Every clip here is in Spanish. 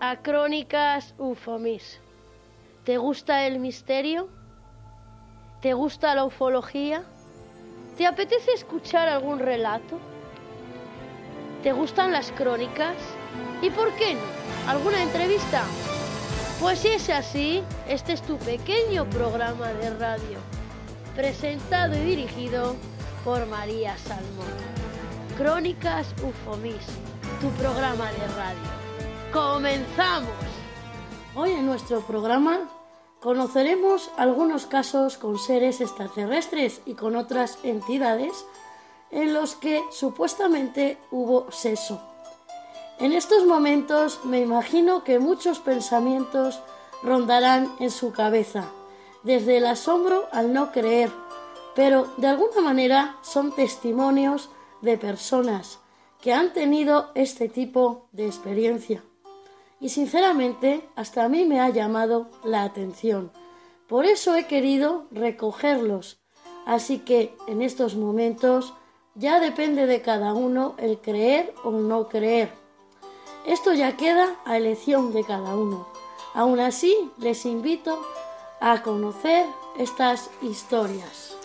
A Crónicas Ufomis. ¿Te gusta el misterio? ¿Te gusta la ufología? ¿Te apetece escuchar algún relato? ¿Te gustan las crónicas? ¿Y por qué no? ¿Alguna entrevista? Pues si es así, este es tu pequeño programa de radio, presentado y dirigido por María Salmón. Crónicas Ufomis, tu programa de radio. ¡Comenzamos! Hoy en nuestro programa conoceremos algunos casos con seres extraterrestres y con otras entidades en los que supuestamente hubo sexo. En estos momentos me imagino que muchos pensamientos rondarán en su cabeza, desde el asombro al no creer, pero de alguna manera son testimonios de personas que han tenido este tipo de experiencia y sinceramente hasta a mí me ha llamado la atención. Por eso he querido recogerlos. Así que en estos momentos ya depende de cada uno el creer o no creer. Esto ya queda a elección de cada uno. Aún así, les invito a conocer estas historias.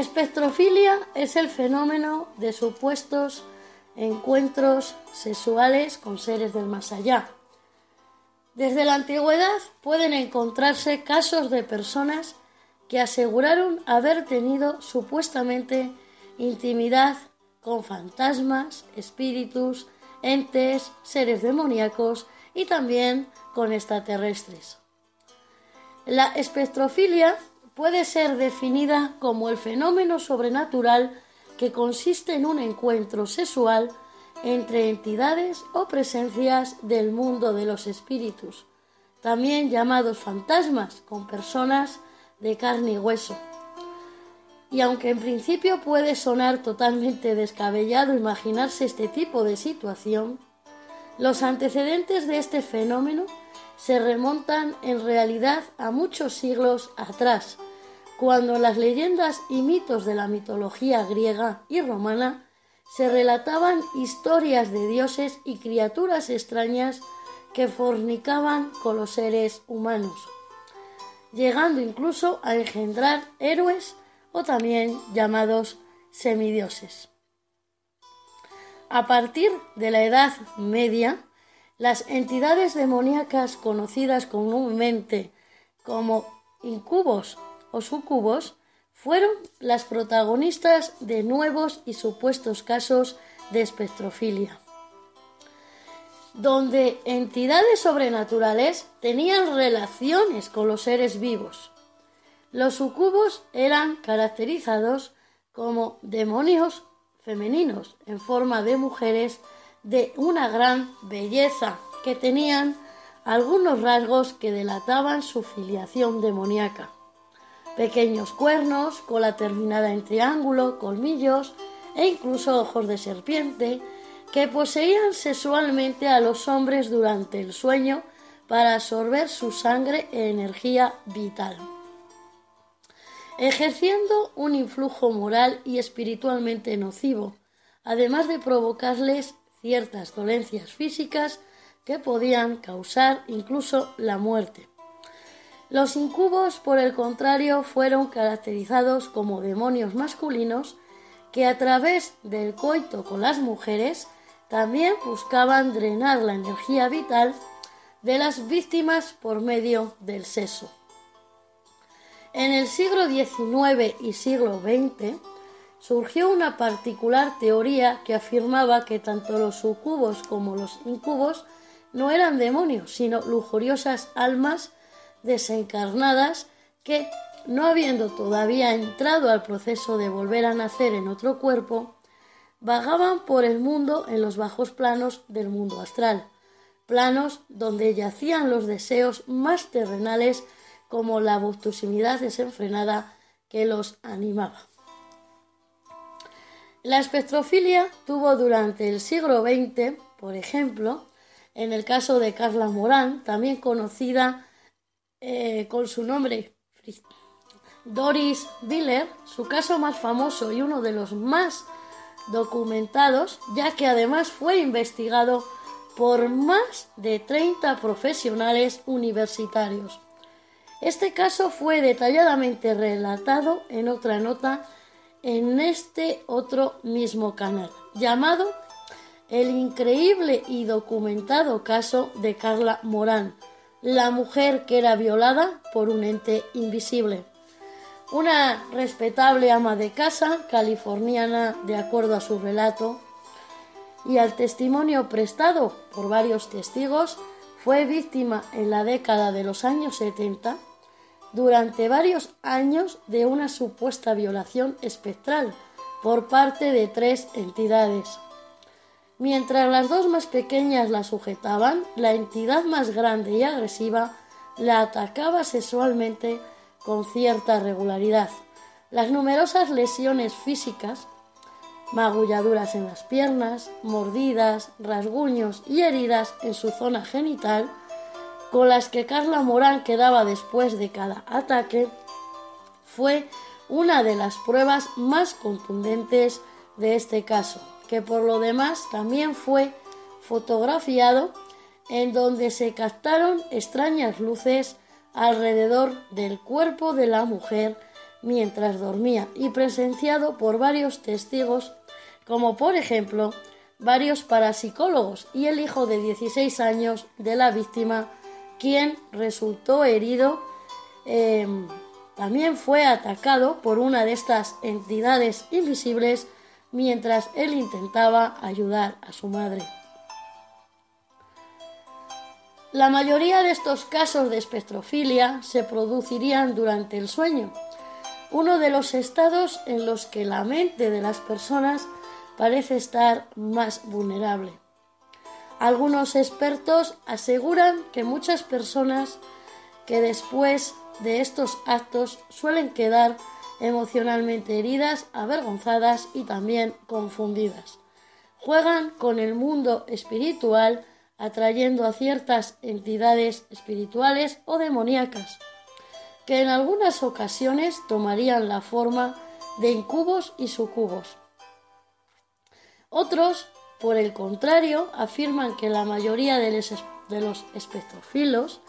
Espectrofilia es el fenómeno de supuestos encuentros sexuales con seres del más allá. Desde la antigüedad pueden encontrarse casos de personas que aseguraron haber tenido supuestamente intimidad con fantasmas, espíritus, entes, seres demoníacos y también con extraterrestres. La espectrofilia puede ser definida como el fenómeno sobrenatural que consiste en un encuentro sexual entre entidades o presencias del mundo de los espíritus, también llamados fantasmas, con personas de carne y hueso. Y aunque en principio puede sonar totalmente descabellado imaginarse este tipo de situación, los antecedentes de este fenómeno se remontan en realidad a muchos siglos atrás, cuando las leyendas y mitos de la mitología griega y romana se relataban historias de dioses y criaturas extrañas que fornicaban con los seres humanos, llegando incluso a engendrar héroes o también llamados semidioses. A partir de la Edad Media, las entidades demoníacas conocidas comúnmente como incubos o sucubos fueron las protagonistas de nuevos y supuestos casos de espectrofilia, donde entidades sobrenaturales tenían relaciones con los seres vivos. Los sucubos eran caracterizados como demonios femeninos en forma de mujeres de una gran belleza que tenían algunos rasgos que delataban su filiación demoníaca pequeños cuernos, cola terminada en triángulo, colmillos e incluso ojos de serpiente, que poseían sexualmente a los hombres durante el sueño para absorber su sangre e energía vital, ejerciendo un influjo moral y espiritualmente nocivo, además de provocarles ciertas dolencias físicas que podían causar incluso la muerte. Los incubos, por el contrario, fueron caracterizados como demonios masculinos que a través del coito con las mujeres también buscaban drenar la energía vital de las víctimas por medio del sexo. En el siglo XIX y siglo XX surgió una particular teoría que afirmaba que tanto los sucubos como los incubos no eran demonios, sino lujuriosas almas desencarnadas que, no habiendo todavía entrado al proceso de volver a nacer en otro cuerpo, vagaban por el mundo en los bajos planos del mundo astral, planos donde yacían los deseos más terrenales como la voluptuosidad desenfrenada que los animaba. La espectrofilia tuvo durante el siglo XX, por ejemplo, en el caso de Carla Morán, también conocida eh, con su nombre Doris Biller, su caso más famoso y uno de los más documentados, ya que además fue investigado por más de 30 profesionales universitarios. Este caso fue detalladamente relatado en otra nota en este otro mismo canal, llamado El increíble y documentado caso de Carla Morán, la mujer que era violada por un ente invisible. Una respetable ama de casa californiana, de acuerdo a su relato, y al testimonio prestado por varios testigos, fue víctima en la década de los años 70 durante varios años de una supuesta violación espectral por parte de tres entidades. Mientras las dos más pequeñas la sujetaban, la entidad más grande y agresiva la atacaba sexualmente con cierta regularidad. Las numerosas lesiones físicas, magulladuras en las piernas, mordidas, rasguños y heridas en su zona genital, con las que Carla Morán quedaba después de cada ataque, fue una de las pruebas más contundentes de este caso, que por lo demás también fue fotografiado en donde se captaron extrañas luces alrededor del cuerpo de la mujer mientras dormía y presenciado por varios testigos como por ejemplo varios parapsicólogos y el hijo de 16 años de la víctima quien resultó herido, em, también fue atacado por una de estas entidades invisibles mientras él intentaba ayudar a su madre. La mayoría de estos casos de espectrofilia se producirían durante el sueño, uno de los estados en los que la mente de las personas parece estar más vulnerable. Algunos expertos aseguran que muchas personas que después de estos actos suelen quedar emocionalmente heridas, avergonzadas y también confundidas. Juegan con el mundo espiritual atrayendo a ciertas entidades espirituales o demoníacas, que en algunas ocasiones tomarían la forma de incubos y sucubos. Otros por el contrario, afirman que la mayoría de los espectrofilos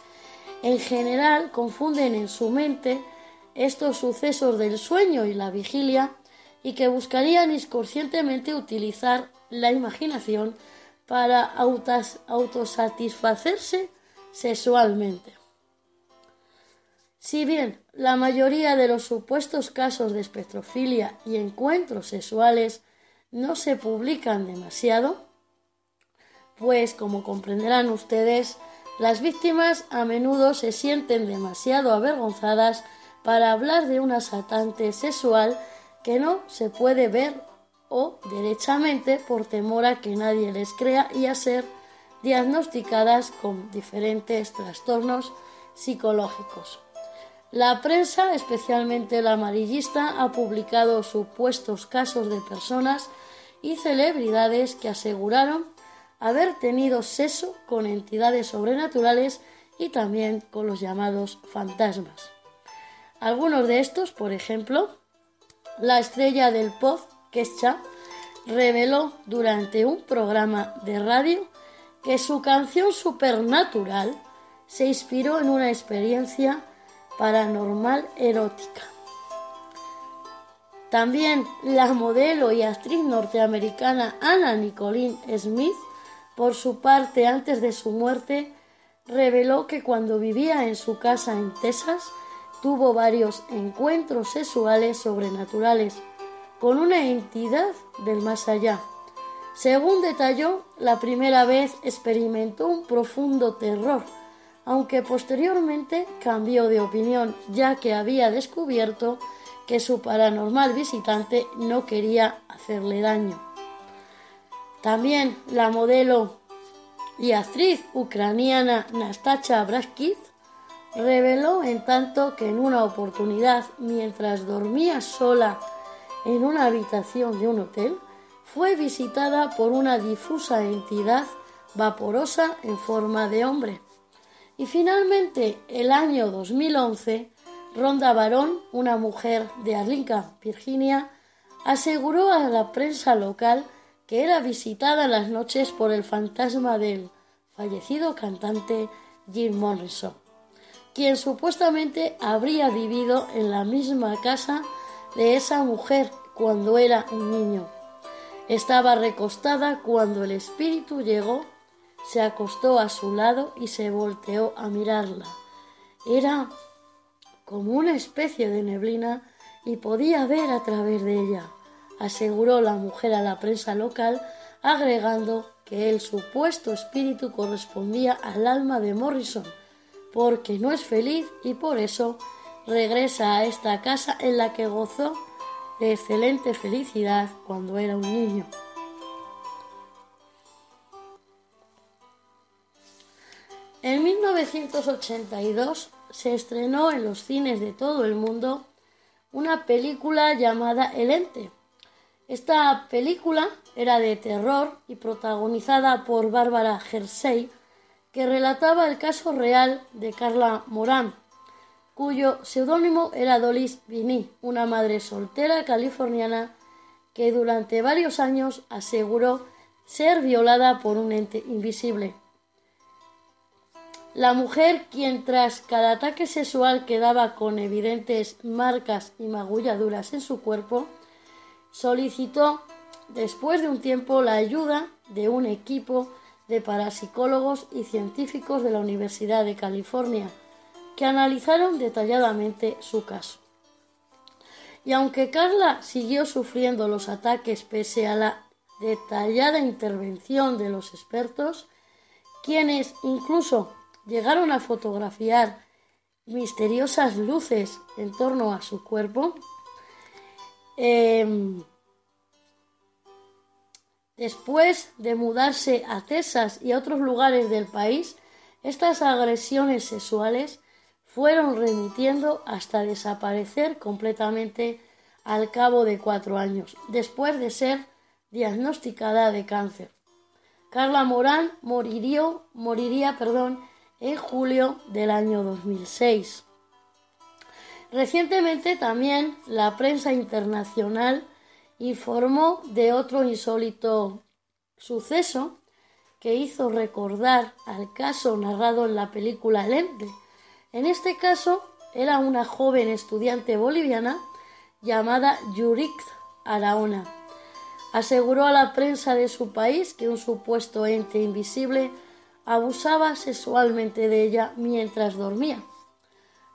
en general confunden en su mente estos sucesos del sueño y la vigilia y que buscarían inconscientemente utilizar la imaginación para autosatisfacerse sexualmente. Si bien la mayoría de los supuestos casos de espectrofilia y encuentros sexuales no se publican demasiado, pues como comprenderán ustedes, las víctimas a menudo se sienten demasiado avergonzadas para hablar de un asaltante sexual que no se puede ver o derechamente por temor a que nadie les crea y a ser diagnosticadas con diferentes trastornos psicológicos. La prensa, especialmente la amarillista, ha publicado supuestos casos de personas y celebridades que aseguraron haber tenido sexo con entidades sobrenaturales y también con los llamados fantasmas. Algunos de estos, por ejemplo, la estrella del pop, Kesha, reveló durante un programa de radio que su canción Supernatural se inspiró en una experiencia paranormal erótica. También la modelo y actriz norteamericana Anna Nicolene Smith, por su parte, antes de su muerte, reveló que cuando vivía en su casa en Texas, tuvo varios encuentros sexuales sobrenaturales con una entidad del más allá. Según detalló, la primera vez experimentó un profundo terror, aunque posteriormente cambió de opinión, ya que había descubierto que su paranormal visitante no quería hacerle daño. También la modelo y actriz ucraniana Nastacha Braskiv reveló en tanto que en una oportunidad, mientras dormía sola en una habitación de un hotel, fue visitada por una difusa entidad vaporosa en forma de hombre. Y finalmente, el año 2011, Ronda Barón, una mujer de Arlington, Virginia, aseguró a la prensa local que era visitada las noches por el fantasma del fallecido cantante Jim Morrison, quien supuestamente habría vivido en la misma casa de esa mujer cuando era un niño. Estaba recostada cuando el espíritu llegó, se acostó a su lado y se volteó a mirarla. Era como una especie de neblina y podía ver a través de ella, aseguró la mujer a la prensa local, agregando que el supuesto espíritu correspondía al alma de Morrison, porque no es feliz y por eso regresa a esta casa en la que gozó de excelente felicidad cuando era un niño. En 1982 se estrenó en los cines de todo el mundo una película llamada El Ente. Esta película era de terror y protagonizada por Bárbara Hersey, que relataba el caso real de Carla Morán, cuyo seudónimo era Dolis Vini, una madre soltera californiana que durante varios años aseguró ser violada por un ente invisible. La mujer, quien tras cada ataque sexual quedaba con evidentes marcas y magulladuras en su cuerpo, solicitó después de un tiempo la ayuda de un equipo de parapsicólogos y científicos de la Universidad de California, que analizaron detalladamente su caso. Y aunque Carla siguió sufriendo los ataques pese a la detallada intervención de los expertos, quienes incluso llegaron a fotografiar misteriosas luces en torno a su cuerpo, em, después de mudarse a Texas y a otros lugares del país, estas agresiones sexuales fueron remitiendo hasta desaparecer completamente al cabo de cuatro años, después de ser diagnosticada de cáncer. Carla Morán moriría, moriría perdón, en julio del año 2006. Recientemente también la prensa internacional informó de otro insólito suceso que hizo recordar al caso narrado en la película Lente, en este caso era una joven estudiante boliviana llamada Yurik Araona. Aseguró a la prensa de su país que un supuesto ente invisible abusaba sexualmente de ella mientras dormía,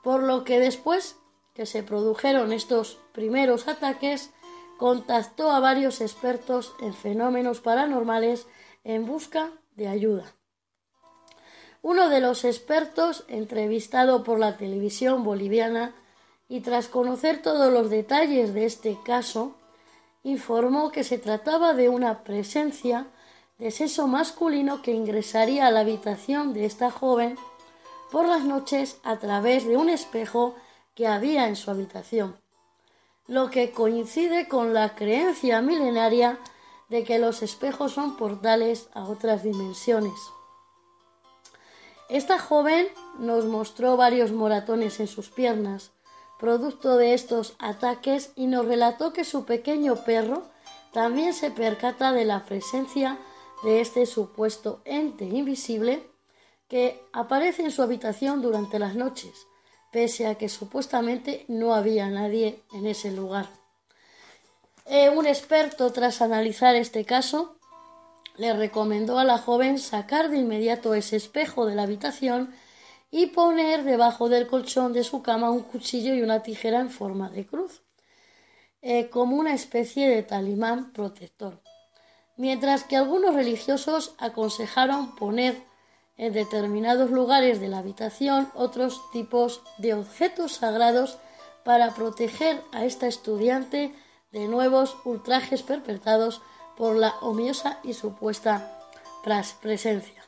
por lo que después que se produjeron estos primeros ataques, contactó a varios expertos en fenómenos paranormales en busca de ayuda. Uno de los expertos, entrevistado por la televisión boliviana y tras conocer todos los detalles de este caso, informó que se trataba de una presencia de sexo masculino que ingresaría a la habitación de esta joven por las noches a través de un espejo que había en su habitación, lo que coincide con la creencia milenaria de que los espejos son portales a otras dimensiones. Esta joven nos mostró varios moratones en sus piernas, producto de estos ataques, y nos relató que su pequeño perro también se percata de la presencia de este supuesto ente invisible que aparece en su habitación durante las noches, pese a que supuestamente no había nadie en ese lugar. Eh, un experto, tras analizar este caso, le recomendó a la joven sacar de inmediato ese espejo de la habitación y poner debajo del colchón de su cama un cuchillo y una tijera en forma de cruz, eh, como una especie de talimán protector. Mientras que algunos religiosos aconsejaron poner en determinados lugares de la habitación otros tipos de objetos sagrados para proteger a esta estudiante de nuevos ultrajes perpetrados por la omiosa y supuesta presencia.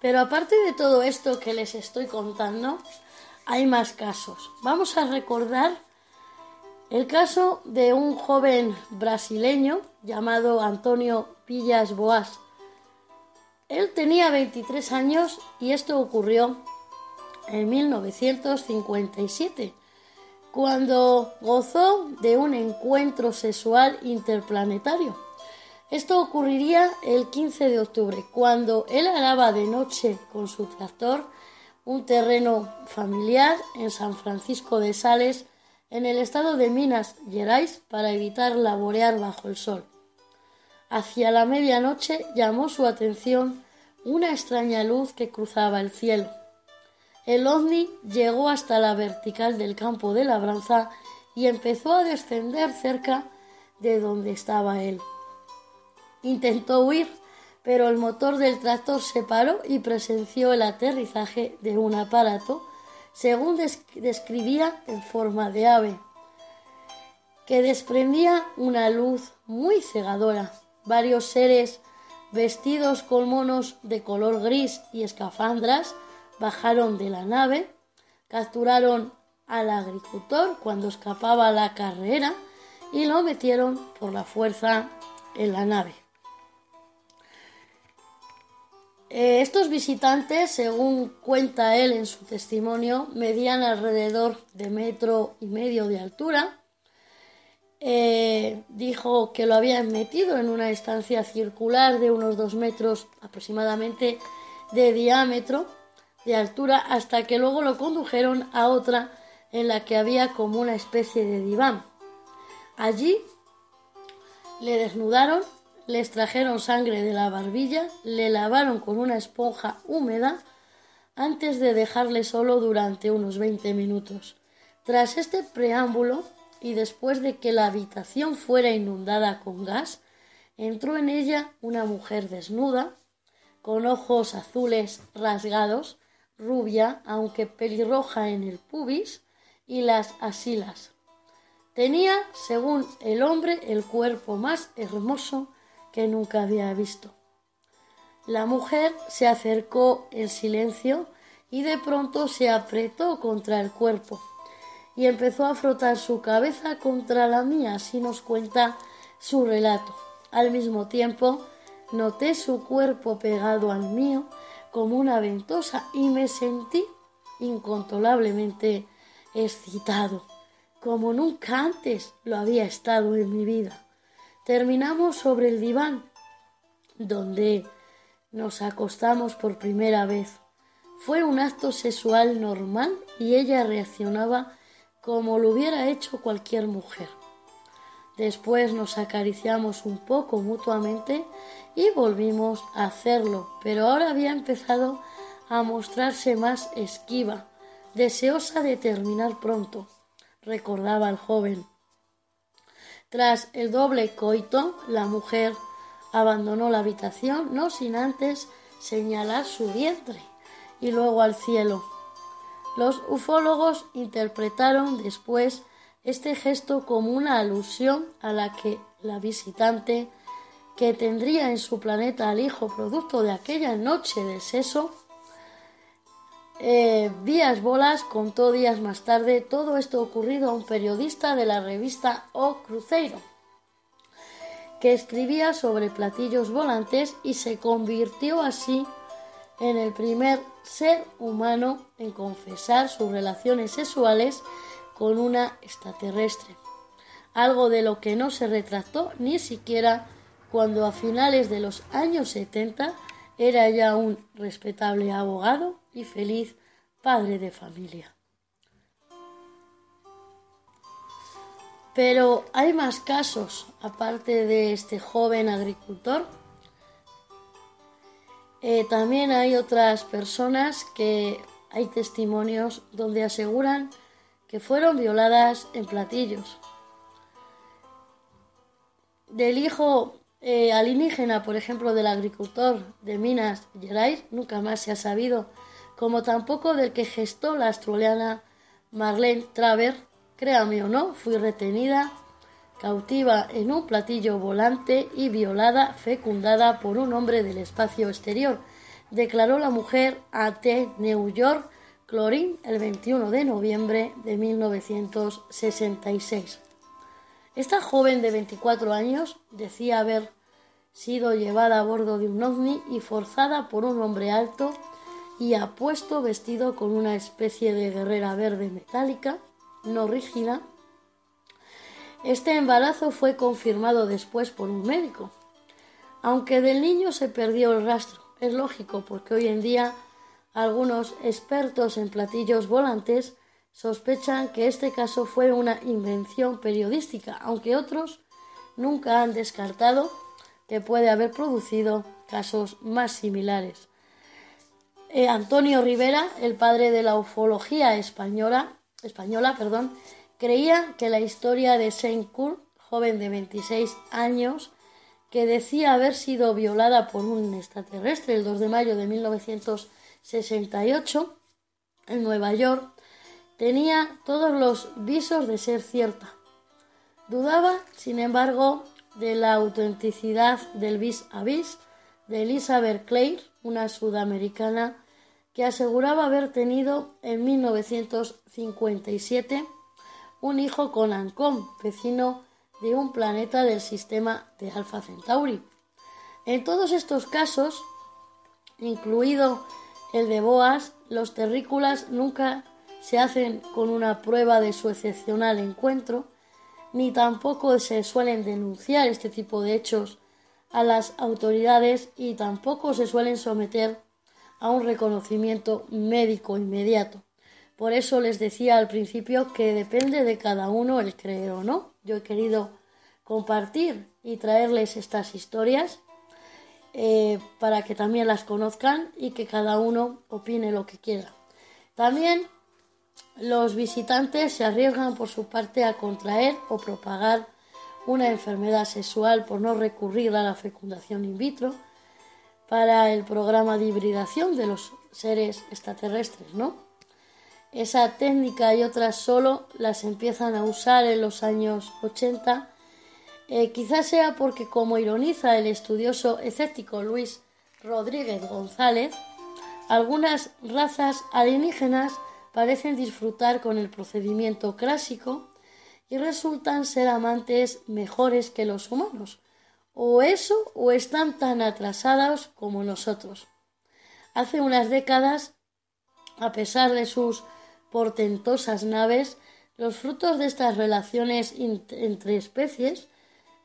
Pero aparte de todo esto que les estoy contando, hay más casos. Vamos a recordar el caso de un joven brasileño llamado Antonio Villas Boas. Él tenía 23 años y esto ocurrió en 1957, cuando gozó de un encuentro sexual interplanetario. Esto ocurriría el 15 de octubre, cuando él araba de noche con su tractor un terreno familiar en San Francisco de Sales, en el estado de Minas Gerais, para evitar laborear bajo el sol. Hacia la medianoche llamó su atención una extraña luz que cruzaba el cielo. El ovni llegó hasta la vertical del campo de labranza y empezó a descender cerca de donde estaba él. Intentó huir, pero el motor del tractor se paró y presenció el aterrizaje de un aparato, según describía en forma de ave, que desprendía una luz muy cegadora. Varios seres vestidos con monos de color gris y escafandras bajaron de la nave, capturaron al agricultor cuando escapaba a la carrera y lo metieron por la fuerza en la nave. Eh, estos visitantes, según cuenta él en su testimonio, medían alrededor de metro y medio de altura. Eh, dijo que lo habían metido en una estancia circular de unos dos metros aproximadamente de diámetro, de altura, hasta que luego lo condujeron a otra en la que había como una especie de diván. Allí le desnudaron le extrajeron sangre de la barbilla, le lavaron con una esponja húmeda antes de dejarle solo durante unos 20 minutos. Tras este preámbulo y después de que la habitación fuera inundada con gas, entró en ella una mujer desnuda, con ojos azules rasgados, rubia, aunque pelirroja en el pubis y las asilas. Tenía, según el hombre, el cuerpo más hermoso que nunca había visto. La mujer se acercó en silencio y de pronto se apretó contra el cuerpo y empezó a frotar su cabeza contra la mía, así nos cuenta su relato. Al mismo tiempo, noté su cuerpo pegado al mío como una ventosa y me sentí incontrolablemente excitado, como nunca antes lo había estado en mi vida. Terminamos sobre el diván, donde nos acostamos por primera vez. Fue un acto sexual normal y ella reaccionaba como lo hubiera hecho cualquier mujer. Después nos acariciamos un poco mutuamente y volvimos a hacerlo, pero ahora había empezado a mostrarse más esquiva, deseosa de terminar pronto, recordaba el joven. Tras el doble coito, la mujer abandonó la habitación, no sin antes señalar su vientre y luego al cielo. Los ufólogos interpretaron después este gesto como una alusión a la que la visitante, que tendría en su planeta al hijo producto de aquella noche de seso, eh, Díaz Bolas contó días más tarde todo esto ocurrido a un periodista de la revista O Cruzeiro, que escribía sobre platillos volantes y se convirtió así en el primer ser humano en confesar sus relaciones sexuales con una extraterrestre, algo de lo que no se retractó ni siquiera cuando a finales de los años 70 era ya un respetable abogado y feliz padre de familia. Pero hay más casos, aparte de este joven agricultor. Eh, también hay otras personas que hay testimonios donde aseguran que fueron violadas en platillos. Del hijo eh, alienígena, por ejemplo, del agricultor de Minas Gerais, nunca más se ha sabido, como tampoco del que gestó la australiana Marlene Traver. Créame o no, fui retenida cautiva en un platillo volante y violada, fecundada por un hombre del espacio exterior. declaró la mujer a The New York Clorin el 21 de noviembre de 1966. Esta joven de 24 años decía haber sido llevada a bordo de un ovni y forzada por un hombre alto y apuesto vestido con una especie de guerrera verde metálica, no rígida. Este embarazo fue confirmado después por un médico. Aunque del niño se perdió el rastro, es lógico porque hoy en día algunos expertos en platillos volantes sospechan que este caso fue una invención periodística, aunque otros nunca han descartado que puede haber producido casos más similares. Eh, Antonio Rivera, el padre de la ufología española, española perdón, creía que la historia de Saint Kurt, joven de 26 años, que decía haber sido violada por un extraterrestre el 2 de mayo de 1900 68 en Nueva York tenía todos los visos de ser cierta. Dudaba, sin embargo, de la autenticidad del vis a vis de Elizabeth Clare, una sudamericana que aseguraba haber tenido en 1957 un hijo con Ancón, vecino de un planeta del sistema de Alpha Centauri. En todos estos casos, incluido el de Boas, los terrícolas nunca se hacen con una prueba de su excepcional encuentro, ni tampoco se suelen denunciar este tipo de hechos a las autoridades y tampoco se suelen someter a un reconocimiento médico inmediato. Por eso les decía al principio que depende de cada uno el creer o no. Yo he querido compartir y traerles estas historias eh, para que también las conozcan y que cada uno opine lo que quiera. También los visitantes se arriesgan por su parte a contraer o propagar una enfermedad sexual por no recurrir a la fecundación in vitro para el programa de hibridación de los seres extraterrestres, ¿no? Esa técnica y otras solo las empiezan a usar en los años 80 eh, quizás sea porque, como ironiza el estudioso escéptico Luis Rodríguez González, algunas razas alienígenas parecen disfrutar con el procedimiento clásico y resultan ser amantes mejores que los humanos. O eso, o están tan atrasados como nosotros. Hace unas décadas, a pesar de sus portentosas naves, los frutos de estas relaciones entre especies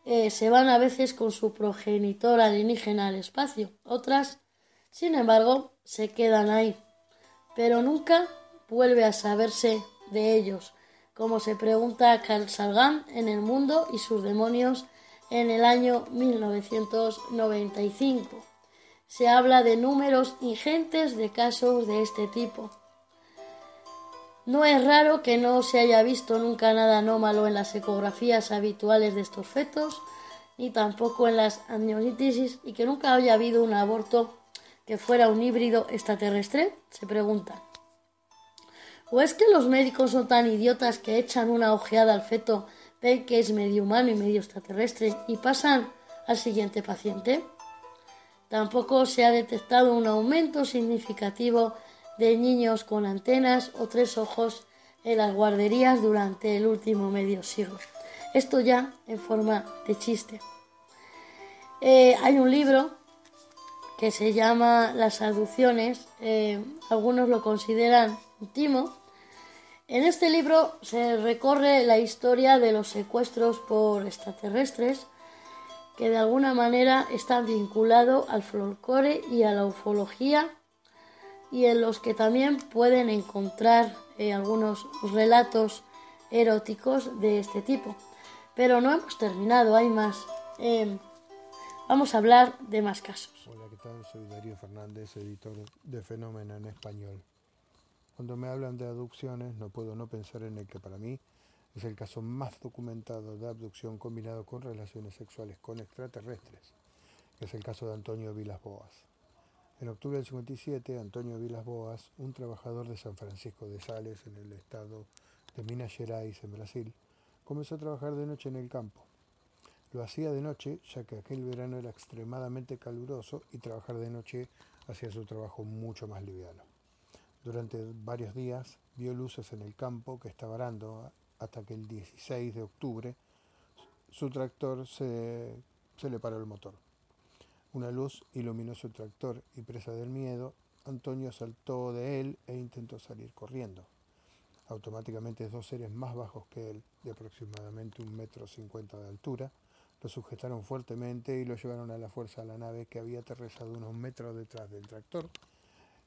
eh, se van a veces con su progenitor alienígena al espacio. Otras, sin embargo, se quedan ahí. Pero nunca vuelve a saberse de ellos, como se pregunta Carl Sagan en El mundo y sus demonios en el año 1995. Se habla de números ingentes de casos de este tipo. No es raro que no se haya visto nunca nada anómalo en las ecografías habituales de estos fetos, ni tampoco en las amnionitis y que nunca haya habido un aborto que fuera un híbrido extraterrestre, se pregunta. ¿O es que los médicos son tan idiotas que echan una ojeada al feto, ven que es medio humano y medio extraterrestre y pasan al siguiente paciente? Tampoco se ha detectado un aumento significativo de niños con antenas o tres ojos en las guarderías durante el último medio siglo. Esto ya en forma de chiste. Eh, hay un libro que se llama Las aducciones, eh, algunos lo consideran último. En este libro se recorre la historia de los secuestros por extraterrestres que de alguna manera están vinculados al folclore y a la ufología y en los que también pueden encontrar eh, algunos relatos eróticos de este tipo. Pero no hemos terminado, hay más. Em, vamos a hablar de más casos. Hola, ¿qué tal? Soy Darío Fernández, editor de Fenómeno en Español. Cuando me hablan de abducciones, no puedo no pensar en el que para mí es el caso más documentado de abducción combinado con relaciones sexuales con extraterrestres, que es el caso de Antonio Vilas Boas. En octubre del 57, Antonio Vilas Boas, un trabajador de San Francisco de Sales, en el estado de Minas Gerais, en Brasil, comenzó a trabajar de noche en el campo. Lo hacía de noche, ya que aquel verano era extremadamente caluroso y trabajar de noche hacía su trabajo mucho más liviano. Durante varios días vio luces en el campo que estaba arando hasta que el 16 de octubre su tractor se, se le paró el motor. Una luz iluminó su tractor y presa del miedo, Antonio saltó de él e intentó salir corriendo. Automáticamente dos seres más bajos que él, de aproximadamente un metro cincuenta de altura, lo sujetaron fuertemente y lo llevaron a la fuerza a la nave que había aterrizado unos metros detrás del tractor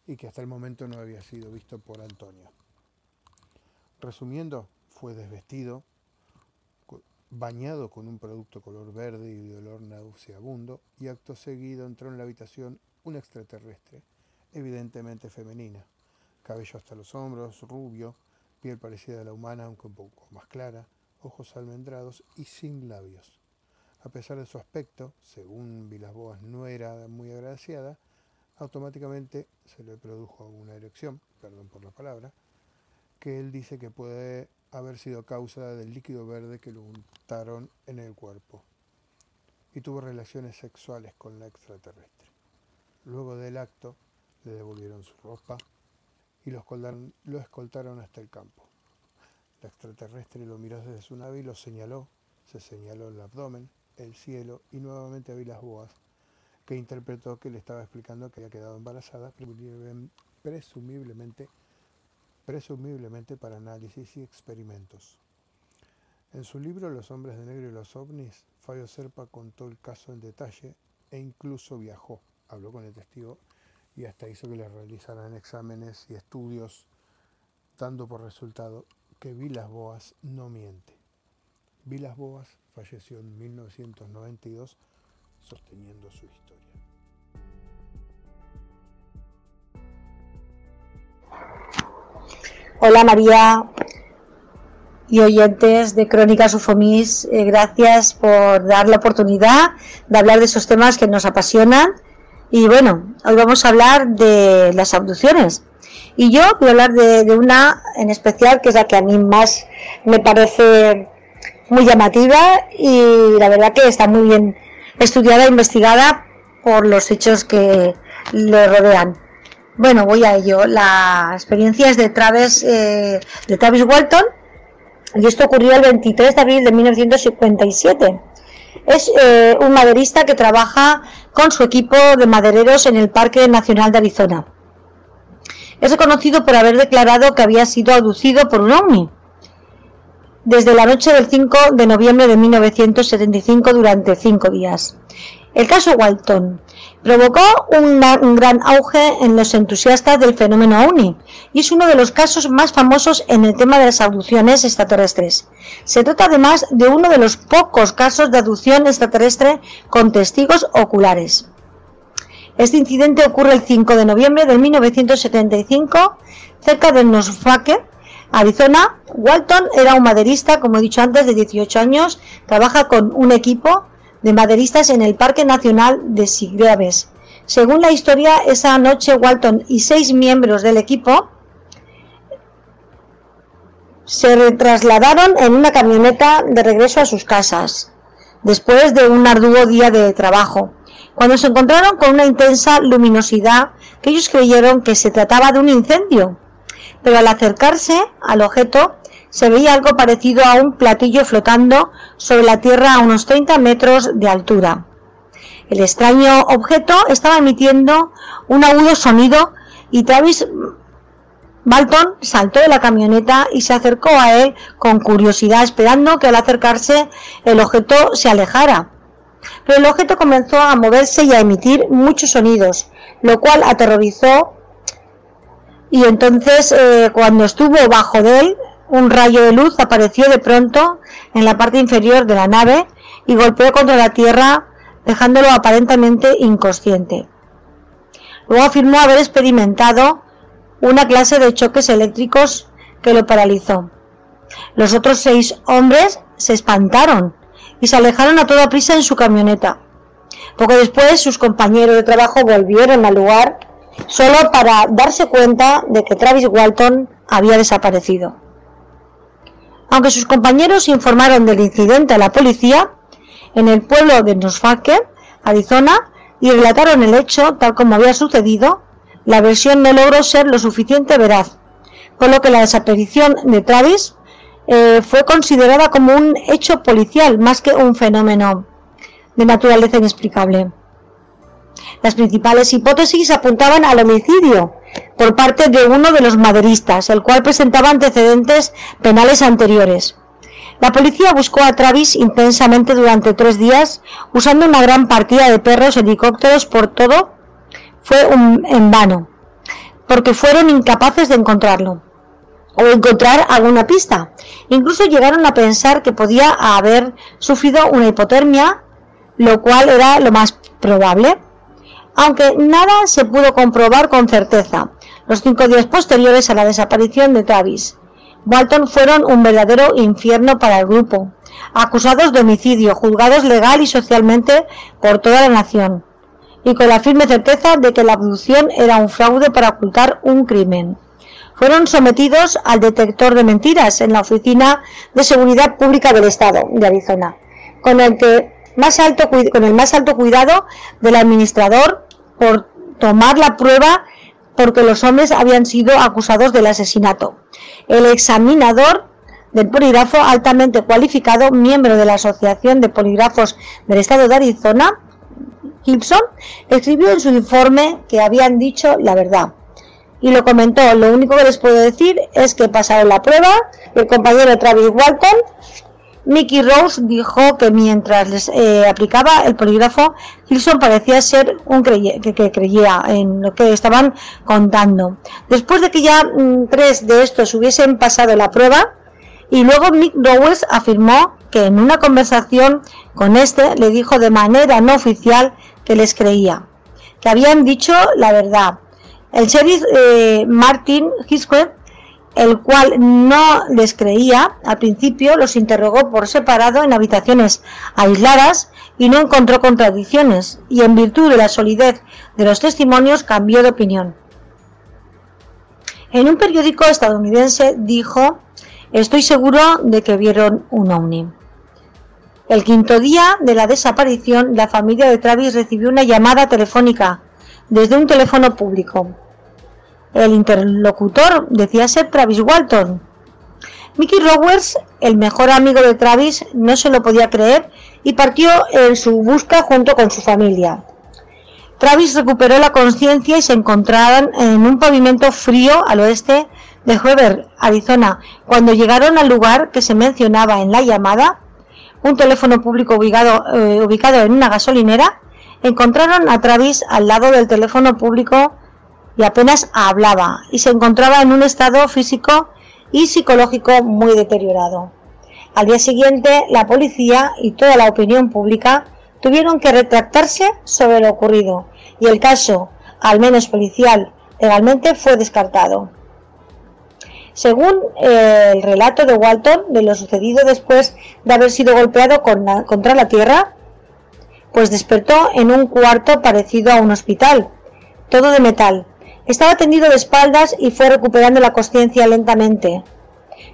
y que hasta el momento no había sido visto por Antonio. Resumiendo, fue desvestido, bañado con un producto color verde y de olor nauseabundo, y acto seguido entró en la habitación un extraterrestre, evidentemente femenina, cabello hasta los hombros, rubio, piel parecida a la humana aunque un poco más clara, ojos almendrados y sin labios. A pesar de su aspecto, según Vilasboas no era muy agraciada, automáticamente se le produjo una erección, perdón por la palabra, que él dice que puede haber sido causa del líquido verde que lo untaron en el cuerpo y tuvo relaciones sexuales con la extraterrestre. Luego del acto le devolvieron su ropa y lo escoltaron, lo escoltaron hasta el campo. La extraterrestre lo miró desde su nave y lo señaló, se señaló el abdomen, el cielo y nuevamente vi las boas que interpretó que le estaba explicando que había quedado embarazada, presumiblemente, presumiblemente para análisis y experimentos. En su libro Los hombres de negro y los ovnis, Fabio Serpa contó el caso en detalle e incluso viajó, habló con el testigo y hasta hizo que le realizaran exámenes y estudios, dando por resultado que Vilas Boas no miente. Vilas Boas falleció en 1992 sosteniendo su historia. Hola María y oyentes de Crónicas Ufomis, eh, gracias por dar la oportunidad de hablar de esos temas que nos apasionan. Y bueno, hoy vamos a hablar de las abducciones. Y yo voy a hablar de, de una en especial que es la que a mí más me parece muy llamativa y la verdad que está muy bien estudiada e investigada por los hechos que le rodean. Bueno, voy a ello. La experiencia es de Travis, eh, de Travis Walton y esto ocurrió el 23 de abril de 1957. Es eh, un maderista que trabaja con su equipo de madereros en el Parque Nacional de Arizona. Es reconocido por haber declarado que había sido abducido por un ovni desde la noche del 5 de noviembre de 1975 durante cinco días. El caso Walton provocó un, gran auge en los entusiastas del fenómeno OVNI y es uno de los casos más famosos en el tema de las abducciones extraterrestres. Se trata además de uno de los pocos casos de abducción extraterrestre con testigos oculares. Este incidente ocurre el 5 de noviembre de 1975 cerca de Nosfake, Arizona, Walton era un maderista, como he dicho antes, de 18 años, trabaja con un equipo de maderistas en el Parque Nacional de Sigreaves. Según la historia, esa noche Walton y seis miembros del equipo se trasladaron en una camioneta de regreso a sus casas, después de un arduo día de trabajo, cuando se encontraron con una intensa luminosidad que ellos creyeron que se trataba de un incendio pero al acercarse al objeto se veía algo parecido a un platillo flotando sobre la tierra a unos 30 metros de altura. El extraño objeto estaba emitiendo un agudo sonido y Travis Balton saltó de la camioneta y se acercó a él con curiosidad, esperando que al acercarse el objeto se alejara. Pero el objeto comenzó a moverse y a emitir muchos sonidos, lo cual aterrorizó y entonces eh, cuando estuvo bajo de él, un rayo de luz apareció de pronto en la parte inferior de la nave y golpeó contra la tierra dejándolo aparentemente inconsciente. Luego afirmó haber experimentado una clase de choques eléctricos que lo paralizó. Los otros seis hombres se espantaron y se alejaron a toda prisa en su camioneta. Poco después sus compañeros de trabajo volvieron al lugar solo para darse cuenta de que Travis Walton había desaparecido. Aunque sus compañeros informaron del incidente a la policía, en el pueblo de Nosfaker, Arizona, y relataron el hecho tal como había sucedido, la versión no logró ser lo suficiente veraz, por lo que la desaparición de Travis eh, fue considerada como un hecho policial más que un fenómeno de naturaleza inexplicable. Las principales hipótesis apuntaban al homicidio por parte de uno de los maderistas, el cual presentaba antecedentes penales anteriores. La policía buscó a Travis intensamente durante tres días, usando una gran partida de perros, helicópteros por todo. Fue en vano, porque fueron incapaces de encontrarlo o encontrar alguna pista. Incluso llegaron a pensar que podía haber sufrido una hipotermia, lo cual era lo más probable, aunque nada se pudo comprobar con certeza. Los cinco días posteriores a la desaparición de Travis, Walton fueron un verdadero infierno para el grupo, acusados de homicidio, juzgados legal y socialmente por toda la nación, y con la firme certeza de que la abducción era un fraude para ocultar un crimen fueron sometidos al detector de mentiras en la Oficina de Seguridad Pública del Estado de Arizona, con el, que con el más alto cuidado del administrador por tomar la prueba porque los hombres habían sido acusados del asesinato. El examinador del polígrafo altamente cualificado, miembro de la Asociación de Polígrafos del Estado de Arizona, Gibson, escribió en su informe que habían dicho la verdad y lo comentó. Lo único que les puedo decir es que pasaron la prueba. El compañero Travis Walton, Mickey Rose, dijo que mientras les eh, aplicaba el polígrafo, Gilson parecía ser un que, creía en lo que estaban contando. Después de que ya mm, tres de estos hubiesen pasado la prueba, y luego Mick Rowers afirmó que en una conversación con este le dijo de manera no oficial que les creía, que habían dicho la verdad el sheriff eh, Martin Hisquet, el cual no les creía al principio, los interrogó por separado en habitaciones aisladas y no encontró contradicciones, y en virtud de la solidez de los testimonios cambió de opinión. En un periódico estadounidense dijo, estoy seguro de que vieron un ovni. El quinto día de la desaparición, la familia de Travis recibió una llamada telefónica desde un teléfono público. El interlocutor decía ser Travis Walton. Mickey Rowers, el mejor amigo de Travis, no se lo podía creer y partió en su busca junto con su familia. Travis recuperó la conciencia y se encontraban en un pavimento frío al oeste de Weber, Arizona. Cuando llegaron al lugar que se mencionaba en la llamada, un teléfono público ubicado, eh, ubicado en una gasolinera, encontraron a Travis al lado del teléfono público y apenas hablaba y se encontraba en un estado físico y psicológico muy deteriorado. Al día siguiente, la policía y toda la opinión pública tuvieron que retractarse sobre lo ocurrido y el caso, al menos policial, legalmente fue descartado. Según eh, el relato de Walton de lo sucedido después de haber sido golpeado contra la tierra, pues despertó en un cuarto parecido a un hospital, todo de metal. Estaba tendido de espaldas y fue recuperando la conciencia lentamente,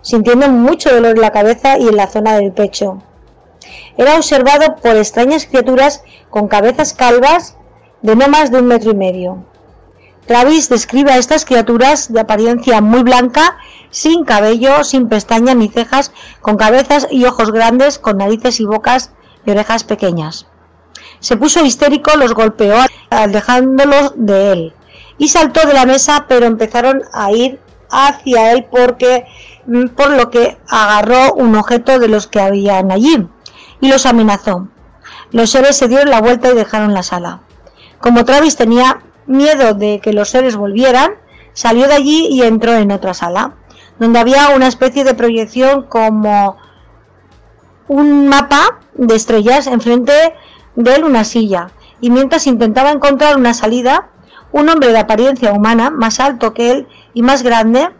sintiendo mucho dolor en la cabeza y en la zona del pecho. Era observado por extrañas criaturas con cabezas calvas de no más de un metro y medio. Travis describe a estas criaturas de apariencia muy blanca, sin cabello, sin pestañas ni cejas, con cabezas y ojos grandes, con narices y bocas y orejas pequeñas. Se puso histérico, los golpeó alejándolos de él y saltó de la mesa, pero empezaron a ir hacia él porque mm, por lo que agarró un objeto de los que habían allí y los amenazó. Los seres se dieron la vuelta y dejaron la sala. Como Travis tenía miedo de que los seres volvieran, salió de allí y entró en otra sala, donde había una especie de proyección como un mapa de estrellas enfrente de él una silla, y mientras intentaba encontrar una salida, un hombre de apariencia humana, más alto que él y más grande,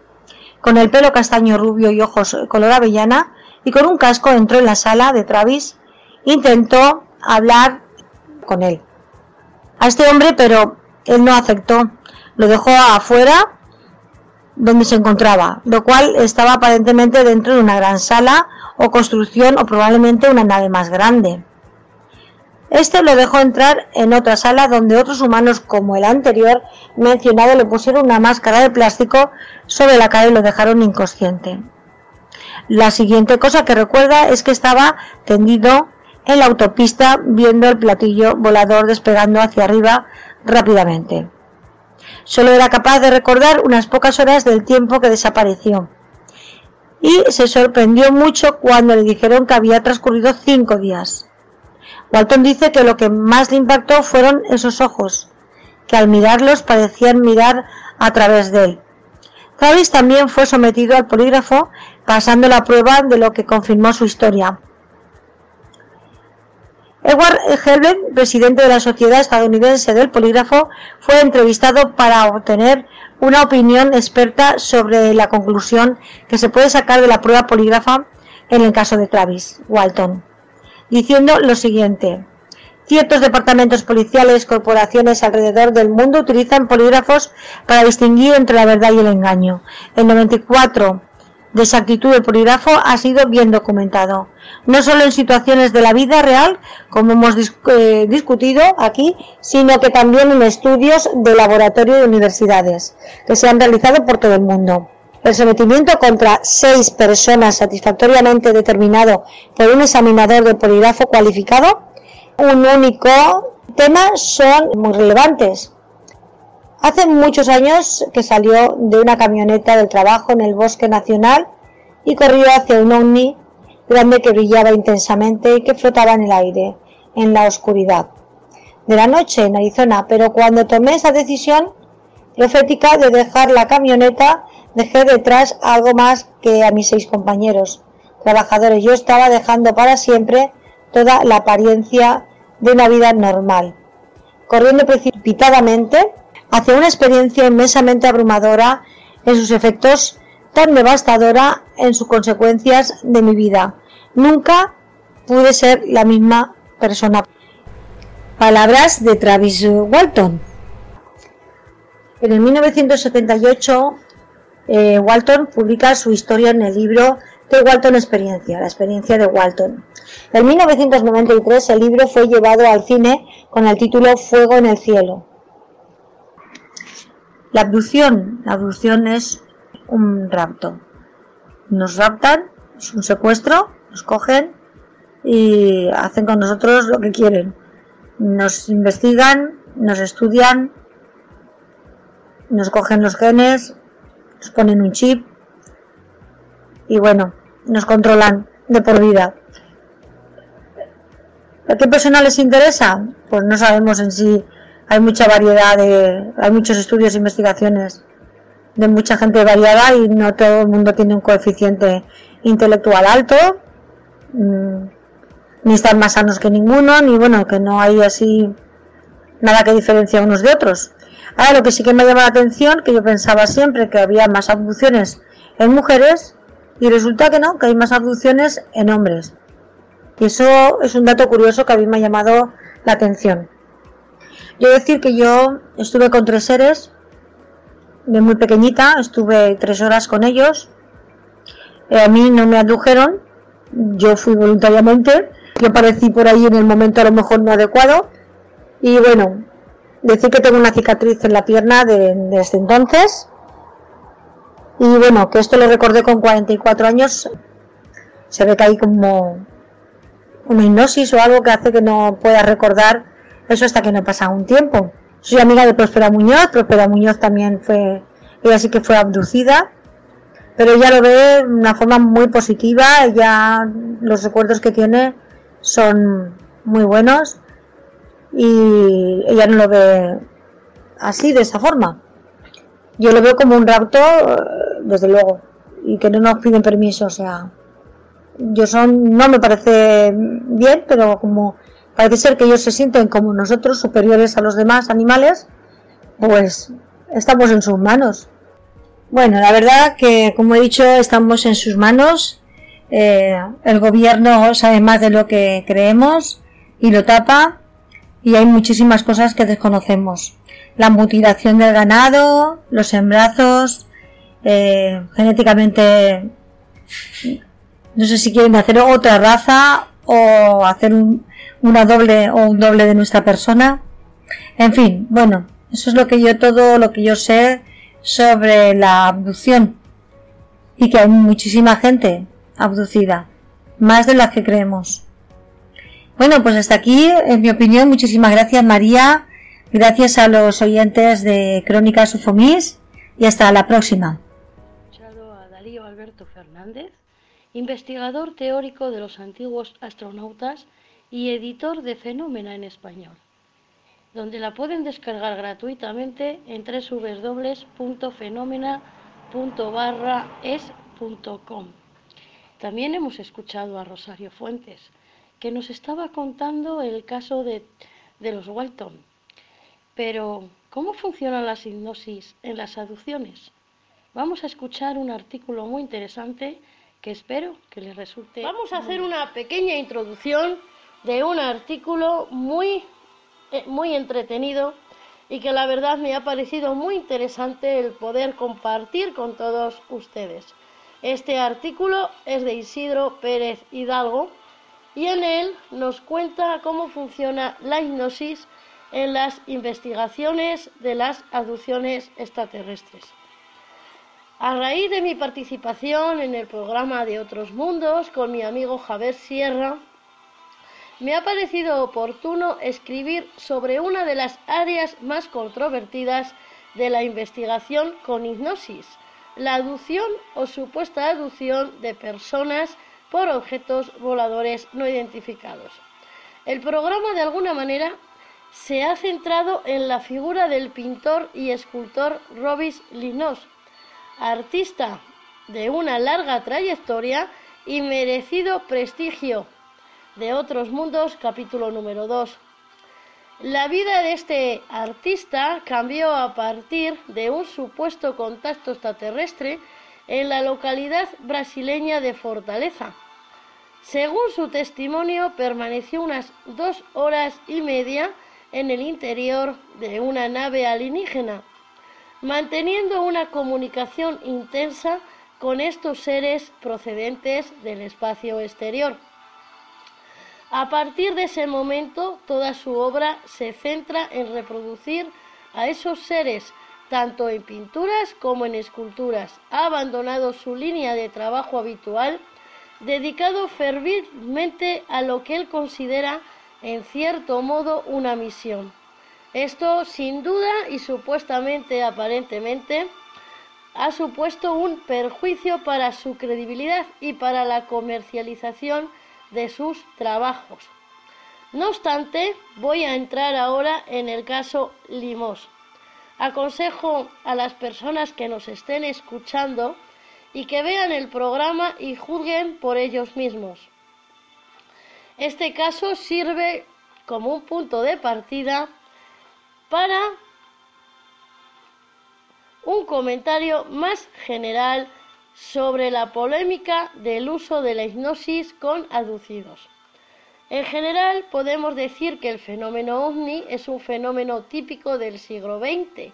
con el pelo castaño rubio y ojos color avellana, y con un casco entró en la sala de Travis, intentó hablar con él. A este hombre, pero él no aceptó, lo dejó afuera donde se encontraba, lo cual estaba aparentemente dentro de una gran sala o construcción o probablemente una nave más grande. Este lo dejó entrar en otra sala donde otros humanos como el anterior mencionado le pusieron una máscara de plástico sobre la cara y lo dejaron inconsciente. La siguiente cosa que recuerda es que estaba tendido en la autopista viendo el platillo volador despegando hacia arriba rápidamente. Solo era capaz de recordar unas pocas horas del tiempo que desapareció. Y se sorprendió mucho cuando le dijeron que había transcurrido cinco días. Walton dice que lo que más le impactó fueron esos ojos, que al mirarlos parecían mirar a través de él. Travis también fue sometido al polígrafo, pasando la prueba de lo que confirmó su historia. Edward Helben, presidente de la Sociedad Estadounidense del Polígrafo, fue entrevistado para obtener una opinión experta sobre la conclusión que se puede sacar de la prueba polígrafa en el caso de Travis Walton, diciendo lo siguiente. Ciertos departamentos policiales, corporaciones alrededor del mundo utilizan polígrafos para distinguir entre la verdad y el engaño. El 94 de exactitud del polígrafo ha sido bien documentado, no solo en situaciones de la vida real, como hemos eh, discutido aquí, sino que también en estudios de laboratorio de universidades que se han realizado por todo el mundo. El sometimiento contra seis personas satisfactoriamente determinado por un examinador de polígrafo cualificado, un único tema, son muy relevantes. Hace muchos años que salió de una camioneta del trabajo en el bosque nacional y corrió hacia un ovni grande que brillaba intensamente y que flotaba en el aire, en la oscuridad de la noche en Arizona, pero cuando tomé esa decisión profética de dejar la camioneta, dejé detrás algo más que a mis seis compañeros trabajadores. Yo estaba dejando para siempre toda la apariencia de una vida normal, corriendo precipitadamente hacia una experiencia inmensamente abrumadora en sus efectos, tan devastadora en sus consecuencias de mi vida. Nunca pude ser la misma persona. Palabras de Travis Walton. En el 1978, eh, Walton publica su historia en el libro The Walton Experiencia, la experiencia de Walton. En 1993 el libro fue llevado al cine con el título Fuego en el cielo. La abducción, la abducción es un rapto. Nos raptan, es un secuestro, nos cogen y hacen con nosotros lo que quieren. Nos investigan, nos estudian, nos cogen los genes, nos ponen un chip y bueno, nos controlan de por vida. ¿A qué persona les interesa? Pues no sabemos en sí hay mucha variedad de, hay muchos estudios e investigaciones de mucha gente variada y no todo el mundo tiene un coeficiente intelectual alto, mm, ni están más sanos que ninguno, ni bueno, que no hay así nada que diferencia unos de otros. Ahora lo que sí que me llama la atención, que yo pensaba siempre que había más abducciones en mujeres, y resulta que no, que hay más abducciones en hombres. Y eso es un dato curioso que a mí me ha llamado la atención. Yo decir que yo estuve con tres seres de muy pequeñita, estuve tres horas con ellos. Eh, a mí no me adujeron, yo fui voluntariamente, yo aparecí por ahí en el momento a lo mejor no adecuado. Y bueno, decir que tengo una cicatriz en la pierna de, desde entonces. Y bueno, que esto lo recordé con 44 años. Se ve que hay como una hipnosis o algo que hace que no pueda recordar eso hasta que no pasa un tiempo. Soy amiga de Prospera Muñoz, Prospera Muñoz también fue, ella sí que fue abducida, pero ella lo ve de una forma muy positiva, ya los recuerdos que tiene son muy buenos y ella no lo ve así, de esa forma. Yo lo veo como un rapto, desde luego, y que no nos piden permiso, o sea, yo son, no me parece bien, pero como parece ser que ellos se sienten como nosotros, superiores a los demás animales, pues estamos en sus manos. Bueno, la verdad que, como he dicho, estamos en sus manos. Eh, el gobierno sabe más de lo que creemos y lo tapa y hay muchísimas cosas que desconocemos. La mutilación del ganado, los embrazos, eh, genéticamente, no sé si quieren hacer otra raza o hacer un, una doble o un doble de nuestra persona. En fin, bueno, eso es lo que yo todo lo que yo sé sobre la abducción y que hay muchísima gente abducida, más de las que creemos. Bueno, pues hasta aquí, en mi opinión, muchísimas gracias María, gracias a los oyentes de Crónicas Ufomis y hasta la próxima. A Darío Alberto Fernández, investigador teórico de los antiguos astronautas y editor de Fenómena en español, donde la pueden descargar gratuitamente en www.fenomena.es.com. También hemos escuchado a Rosario Fuentes, que nos estaba contando el caso de, de los Walton. Pero, ¿cómo funciona la hipnosis en las aducciones? Vamos a escuchar un artículo muy interesante que espero que les resulte. Vamos a hacer una pequeña introducción de un artículo muy, eh, muy entretenido y que la verdad me ha parecido muy interesante el poder compartir con todos ustedes. Este artículo es de Isidro Pérez Hidalgo y en él nos cuenta cómo funciona la hipnosis en las investigaciones de las aducciones extraterrestres. A raíz de mi participación en el programa de Otros Mundos con mi amigo Javier Sierra, me ha parecido oportuno escribir sobre una de las áreas más controvertidas de la investigación con hipnosis, la aducción o supuesta aducción de personas por objetos voladores no identificados. El programa de alguna manera se ha centrado en la figura del pintor y escultor Robis Linos, artista de una larga trayectoria y merecido prestigio de Otros Mundos, capítulo número 2. La vida de este artista cambió a partir de un supuesto contacto extraterrestre en la localidad brasileña de Fortaleza. Según su testimonio, permaneció unas dos horas y media en el interior de una nave alienígena, manteniendo una comunicación intensa con estos seres procedentes del espacio exterior. A partir de ese momento, toda su obra se centra en reproducir a esos seres, tanto en pinturas como en esculturas. Ha abandonado su línea de trabajo habitual, dedicado fervilmente a lo que él considera, en cierto modo, una misión. Esto, sin duda y supuestamente, aparentemente, ha supuesto un perjuicio para su credibilidad y para la comercialización de sus trabajos. No obstante, voy a entrar ahora en el caso Limos. Aconsejo a las personas que nos estén escuchando y que vean el programa y juzguen por ellos mismos. Este caso sirve como un punto de partida para un comentario más general sobre la polémica del uso de la hipnosis con aducidos. En general, podemos decir que el fenómeno ovni es un fenómeno típico del siglo XX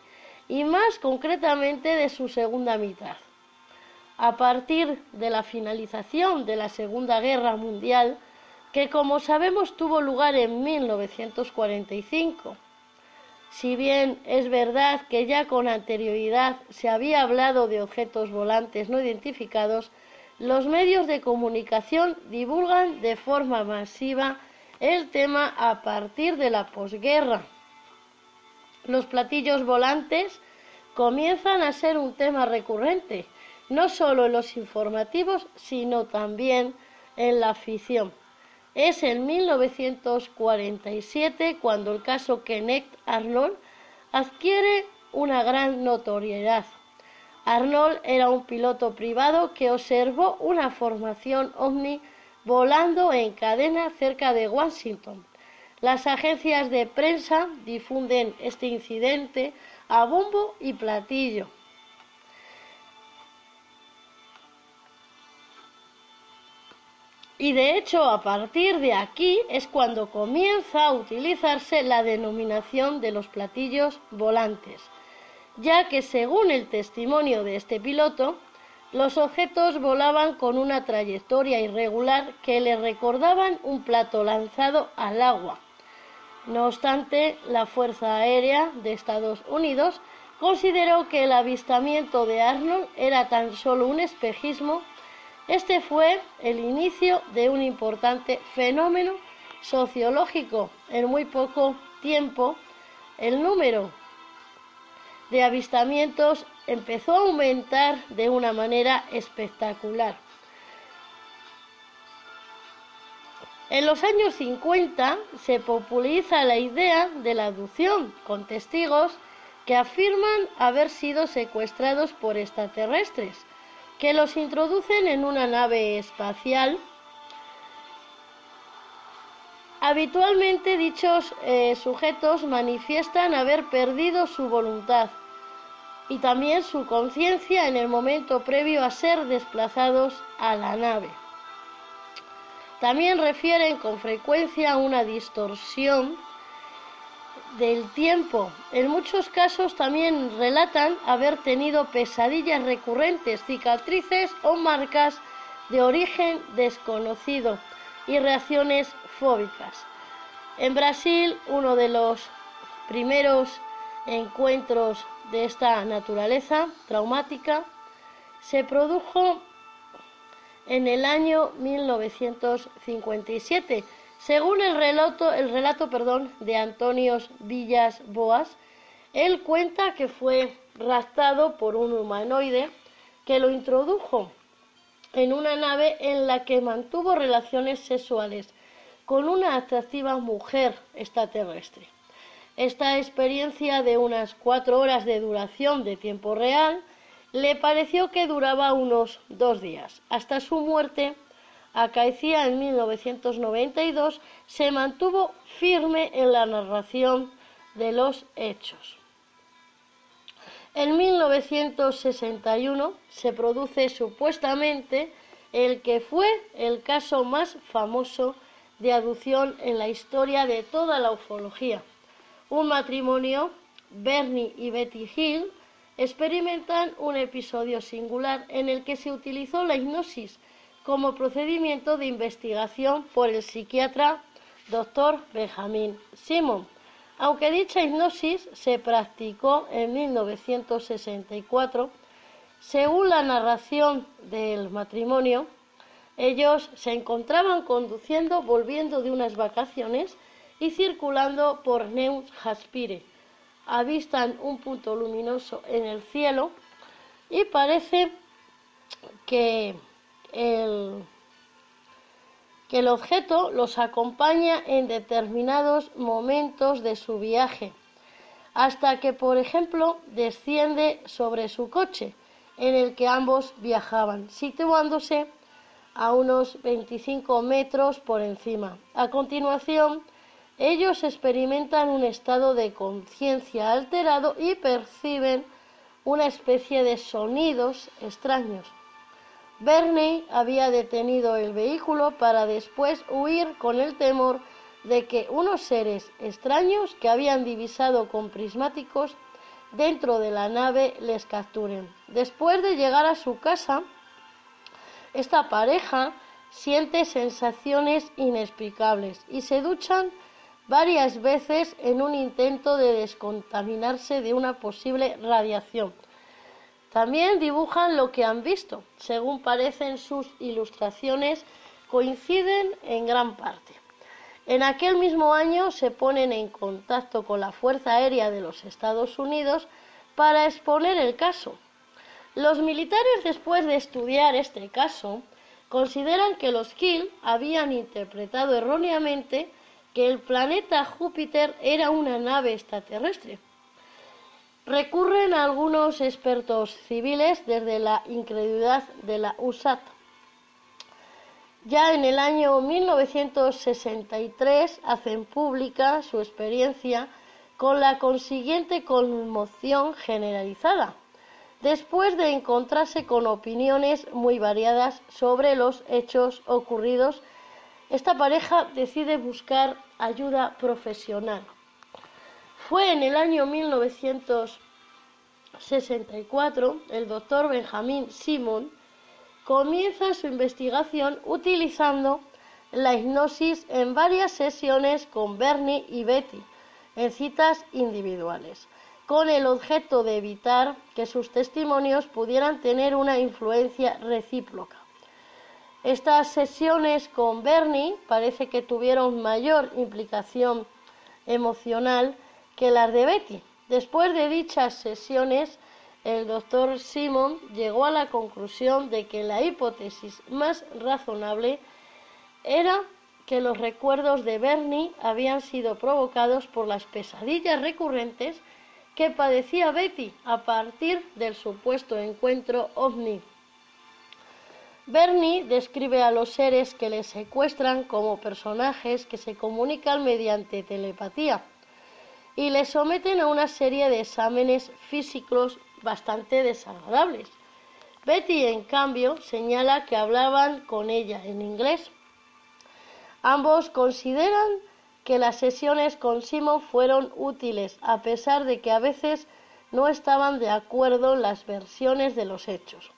y más concretamente de su segunda mitad. A partir de la finalización de la Segunda Guerra Mundial, que como sabemos tuvo lugar en 1945, si bien es verdad que ya con anterioridad se había hablado de objetos volantes no identificados, los medios de comunicación divulgan de forma masiva el tema a partir de la posguerra. Los platillos volantes comienzan a ser un tema recurrente, no solo en los informativos, sino también en la ficción. Es en 1947 cuando el caso Kenneth Arnold adquiere una gran notoriedad. Arnold era un piloto privado que observó una formación ovni volando en cadena cerca de Washington. Las agencias de prensa difunden este incidente a bombo y platillo. Y de hecho, a partir de aquí es cuando comienza a utilizarse la denominación de los platillos volantes, ya que según el testimonio de este piloto, Los objetos volaban con una trayectoria irregular que le recordaban un plato lanzado al agua. No obstante, la Fuerza Aérea de Estados Unidos consideró que el avistamiento de Arnold era tan solo un espejismo. Este fue el inicio de un importante fenómeno sociológico. En muy poco tiempo, el número de avistamientos empezó a aumentar de una manera espectacular. En los años 50 se populariza la idea de la abducción con testigos que afirman haber sido secuestrados por extraterrestres, que los introducen en una nave espacial. Habitualmente dichos eh, sujetos manifiestan haber perdido su voluntad y también su conciencia en el momento previo a ser desplazados a la nave. También refieren con frecuencia una distorsión del tiempo. En muchos casos también relatan haber tenido pesadillas recurrentes, cicatrices o marcas de origen desconocido y reacciones fóbicas. En Brasil, uno de los primeros encuentros de esta naturaleza traumática se produjo en el año 1957, según el relato, el relato perdón, de Antonio Villas Boas. Él cuenta que fue raptado por un humanoide que lo introdujo en una nave en la que mantuvo relaciones sexuales con una atractiva mujer extraterrestre. Esta experiencia de unas cuatro horas de duración de tiempo real le pareció que duraba unos dos días. Hasta su muerte, acaecía en 1992, se mantuvo firme en la narración de los hechos. En 1961 se produce supuestamente el que fue el caso más famoso de aducción en la historia de toda la ufología un matrimonio, Bernie y Betty Hill, experimentan un episodio singular en el que se utilizó la hipnosis como procedimiento de investigación por el psiquiatra Dr. Benjamin Simon. Aunque dicha hipnosis se practicó en 1964, según la narración del matrimonio, ellos se encontraban conduciendo, volviendo de unas vacaciones y circulando por Neus Haspire. Avistan un punto luminoso en el cielo y parece que el, que el objeto los acompaña en determinados momentos de su viaje, hasta que, por ejemplo, desciende sobre su coche en el que ambos viajaban, situándose a unos 25 metros por encima. A continuación, ellos experimentan un estado de conciencia alterado y perciben una especie de sonidos extraños. Bernie había detenido el vehículo para después huir con el temor de que unos seres extraños que habían divisado con prismáticos dentro de la nave les capturen. Después de llegar a su casa, esta pareja siente sensaciones inexplicables y se duchan varias veces en un intento de descontaminarse de una posible radiación. También dibujan lo que han visto. Según parecen sus ilustraciones, coinciden en gran parte. En aquel mismo año se ponen en contacto con la Fuerza Aérea de los Estados Unidos para exponer el caso. Los militares, después de estudiar este caso, consideran que los Kill habían interpretado erróneamente que el planeta Júpiter era una nave extraterrestre. Recurren algunos expertos civiles desde la incredulidad de la USAT. Ya en el año 1963 hacen pública su experiencia con la consiguiente conmoción generalizada, después de encontrarse con opiniones muy variadas sobre los hechos ocurridos esta pareja decide buscar ayuda profesional. Fue en el año 1964 el doctor Benjamin Simon comienza su investigación utilizando la hipnosis en varias sesiones con Bernie y Betty, en citas individuales, con el objeto de evitar que sus testimonios pudieran tener una influencia recíproca. Estas sesiones con Bernie parece que tuvieron mayor implicación emocional que las de Betty. Después de dichas sesiones, el doctor Simon llegó a la conclusión de que la hipótesis más razonable era que los recuerdos de Bernie habían sido provocados por las pesadillas recurrentes que padecía Betty a partir del supuesto encuentro ovni. Bernie describe a los seres que le secuestran como personajes que se comunican mediante telepatía y le someten a una serie de exámenes físicos bastante desagradables. Betty, en cambio, señala que hablaban con ella en inglés Ambos consideran que las sesiones con Simon fueron útiles, a pesar de que a veces no estaban de acuerdo las versiones de los hechos.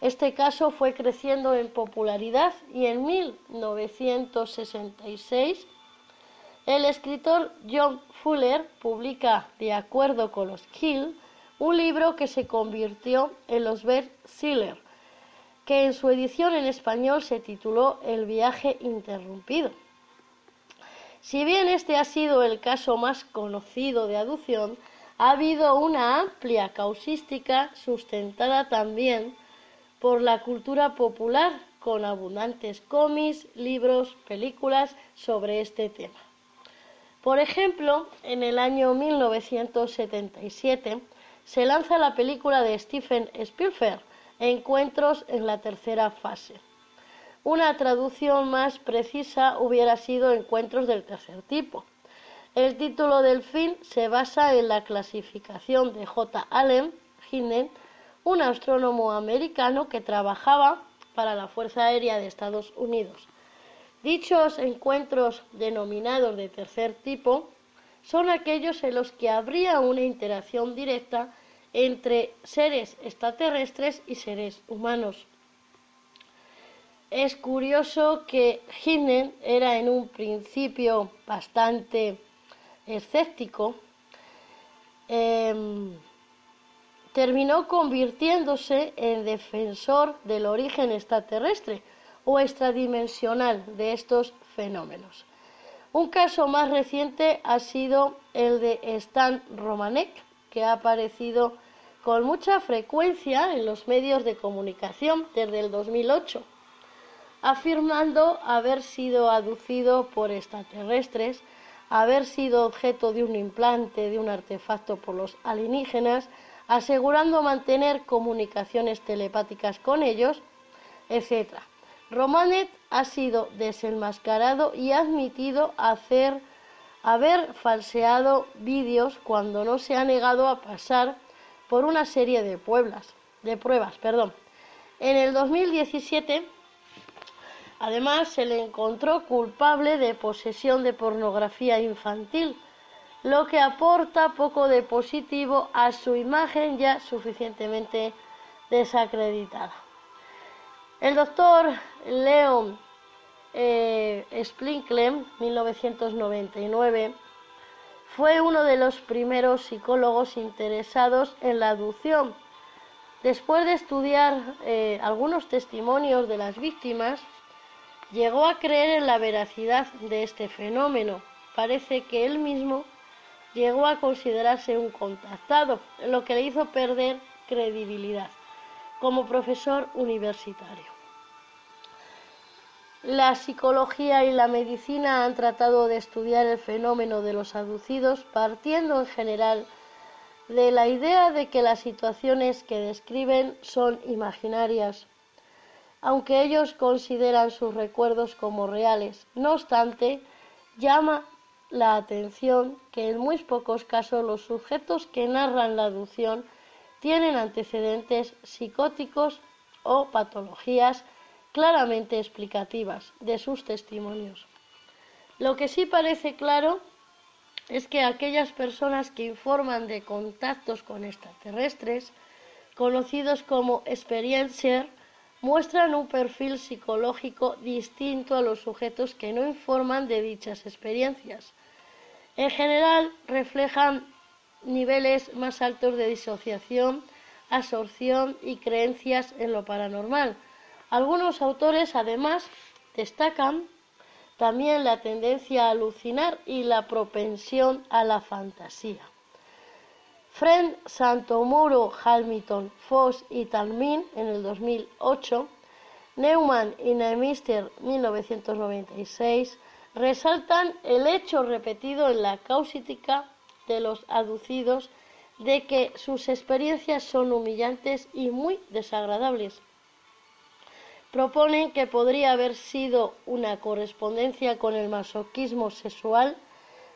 Este caso fue creciendo en popularidad y en 1966 el escritor John Fuller publica, de acuerdo con los Kill, un libro que se convirtió en los best-sellers que en su edición en español se tituló El viaje interrumpido. Si bien este ha sido el caso más conocido de aducción, ha habido una amplia causística sustentada también por la cultura popular, con abundantes cómics, libros, películas sobre este tema. Por ejemplo, en el año 1977 se lanza la película de Stephen Spielberg, encuentros en la tercera fase. Una traducción más precisa hubiera sido encuentros del tercer tipo. El título del film se basa en la clasificación de J. Allen Hinden, un astrónomo americano que trabajaba para la Fuerza Aérea de Estados Unidos. Dichos encuentros denominados de tercer tipo son aquellos en los que habría una interacción directa entre seres extraterrestres y seres humanos. Es curioso que Hinnen era en un principio bastante escéptico, em, terminó convirtiéndose en defensor del origen extraterrestre o extradimensional de estos fenómenos. Un caso más reciente ha sido el de Stan Romanek, que ha aparecido con mucha frecuencia en los medios de comunicación desde el 2008, afirmando haber sido aducido por extraterrestres, haber sido objeto de un implante, de un artefacto por los alienígenas, asegurando mantener comunicaciones telepáticas con ellos, etc. Romanet ha sido desenmascarado y ha admitido hacer, haber falseado vídeos cuando no se ha negado a pasar por una serie de, pueblas, de pruebas. Perdón. En el 2017, además, se le encontró culpable de posesión de pornografía infantil, lo que aporta poco de positivo a su imagen ya suficientemente desacreditada. El doctor Leon eh, 1999, fue uno de los primeros psicólogos interesados en la aducción. Después de estudiar eh, algunos testimonios de las víctimas, llegó a creer en la veracidad de este fenómeno. Parece que él mismo llegó a considerarse un contactado, lo que le hizo perder credibilidad como profesor universitario. La psicología y la medicina han tratado de estudiar el fenómeno de los aducidos partiendo en general de la idea de que las situaciones que describen son imaginarias, aunque ellos consideran sus recuerdos como reales. No obstante, llama la atención que en muy pocos casos los sujetos que narran la aducción tienen antecedentes psicóticos o patologías claramente explicativas de sus testimonios. Lo que sí parece claro es que aquellas personas que informan de contactos con extraterrestres, conocidos como experiencias, muestran un perfil psicológico distinto a los sujetos que no informan de dichas experiencias. En general, reflejan niveles más altos de disociación, absorción y creencias en lo paranormal. Algunos autores, además, destacan también la tendencia a alucinar y la propensión a la fantasía. Fred Santomuro, Hamilton, Foss y Talmin en el 2008, Neumann y Neumeister 1996 resaltan el hecho repetido en la causítica de los aducidos de que sus experiencias son humillantes y muy desagradables. Proponen que podría haber sido una correspondencia con el masoquismo sexual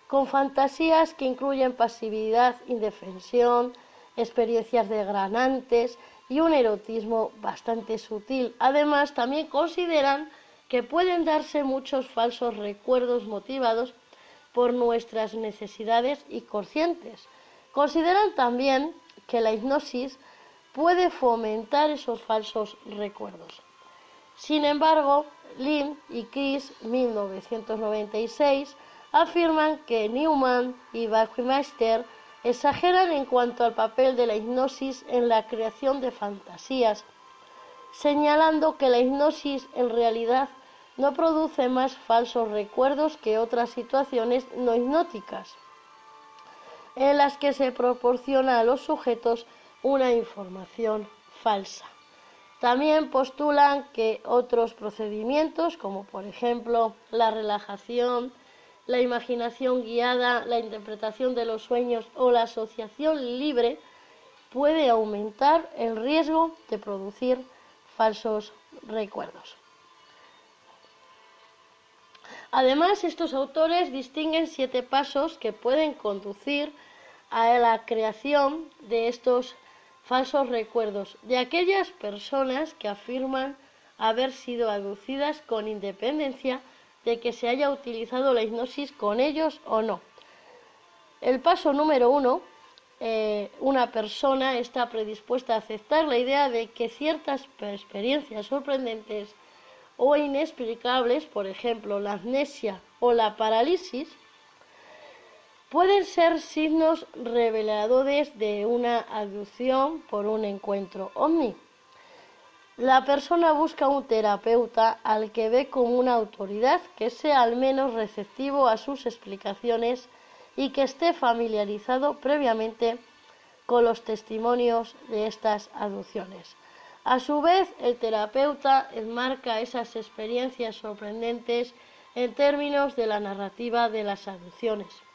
con fantasías que incluyen pasividad, indefensión, experiencias degranantes y un erotismo bastante sutil. Además, también consideran que pueden darse muchos falsos recuerdos motivados por nuestras necesidades y conscientes. Consideran también que la hipnosis puede fomentar esos falsos recuerdos. Sin embargo, Lynn y Chris, 1996, afirman que Newman y Bachmeister exageran en cuanto al papel de la hipnosis en la creación de fantasías, señalando que la hipnosis en realidad no produce más falsos recuerdos que otras situaciones no hipnóticas, en las que se proporciona a los sujetos una información falsa. También postulan que otros procedimientos, como por ejemplo la relajación, la imaginación guiada, la interpretación de los sueños o la asociación libre puede aumentar el riesgo de producir falsos recuerdos. Además, estos autores distinguen siete pasos que pueden conducir a la creación de estos falsos recuerdos de aquellas personas que afirman haber sido aducidas con independencia de que se haya utilizado la hipnosis con ellos o no. El paso número uno, eh, una persona está predispuesta a aceptar la idea de que ciertas experiencias sorprendentes o inexplicables, por ejemplo la amnesia o la parálisis, pueden ser signos reveladores de una aducción por un encuentro ovni. La persona busca un terapeuta al que ve como una autoridad que sea al menos receptivo a sus explicaciones y que esté familiarizado previamente con los testimonios de estas aducciones. A su vez, el terapeuta enmarca esas experiencias sorprendentes en términos de la narrativa de las aducciones.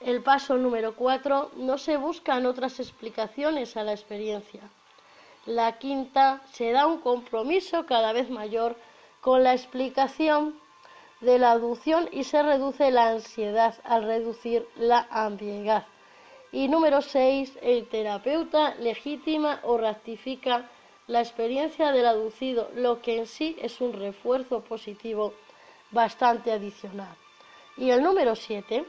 El paso número cuatro, no se buscan otras explicaciones a la experiencia la quinta, se da un compromiso cada vez mayor con la explicación de la aducción y se reduce la ansiedad al reducir la ambigüedad. Y número seis, el terapeuta legitima o ratifica la experiencia del aducido, lo que en sí es un refuerzo positivo bastante adicional. Y el número siete,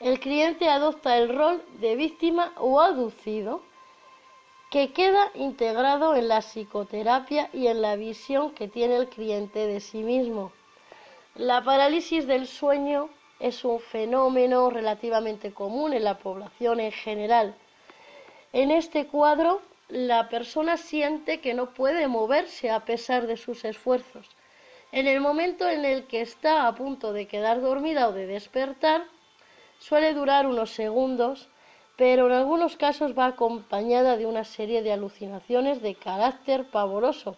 el cliente adopta el rol de víctima o aducido que queda integrado en la psicoterapia y en la visión que tiene el cliente de sí mismo. La parálisis del sueño es un fenómeno relativamente común en la población en general. En este cuadro, la persona siente que no puede moverse a pesar de sus esfuerzos. En el momento en el que está a punto de quedar dormida o de despertar, suele durar unos segundos pero en algunos casos va acompañada de una serie de alucinaciones de carácter pavoroso,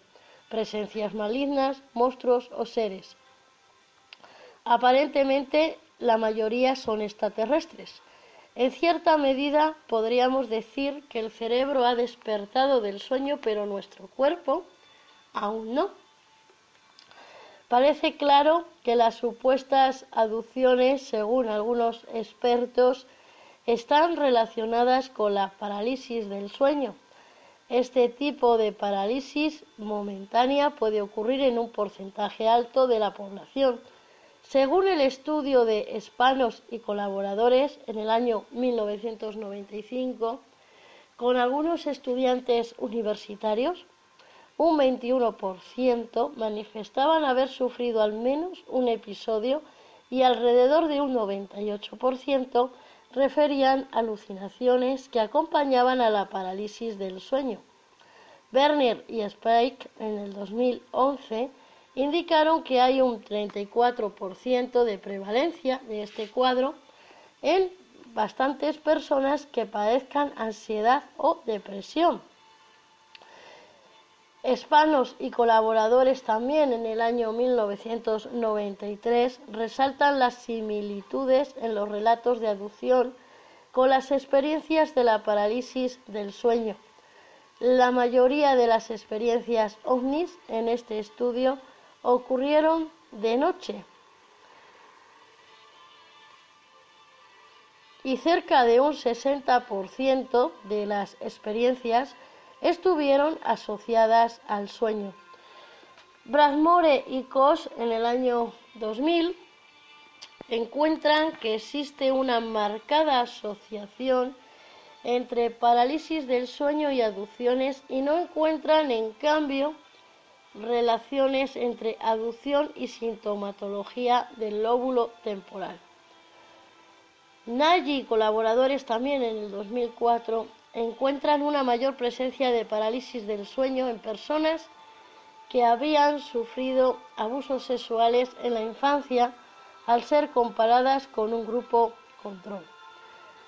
presencias malignas, monstruos o seres. Aparentemente la mayoría son extraterrestres. En cierta medida podríamos decir que el cerebro ha despertado del sueño, pero nuestro cuerpo aún no. Parece claro que las supuestas aducciones, según algunos expertos, están relacionadas con la parálisis del sueño. Este tipo de parálisis momentánea puede ocurrir en un porcentaje alto de la población. Según el estudio de Hispanos y colaboradores en el año 1995, con algunos estudiantes universitarios, un 21% manifestaban haber sufrido al menos un episodio y alrededor de un 98% referían alucinaciones que acompañaban a la parálisis del sueño. Werner y Spike en el 2011 indicaron que hay un 34% de prevalencia de este cuadro en bastantes personas que padezcan ansiedad o depresión. Hispanos y colaboradores también en el año 1993 resaltan las similitudes en los relatos de aducción con las experiencias de la parálisis del sueño. La mayoría de las experiencias ovnis en este estudio ocurrieron de noche y cerca de un 60% de las experiencias estuvieron asociadas al sueño. Brasmore y Koch en el año 2000 encuentran que existe una marcada asociación entre parálisis del sueño y aducciones y no encuentran en cambio relaciones entre aducción y sintomatología del lóbulo temporal. Nagy y colaboradores también en el 2004 encuentran una mayor presencia de parálisis del sueño en personas que habían sufrido abusos sexuales en la infancia al ser comparadas con un grupo control.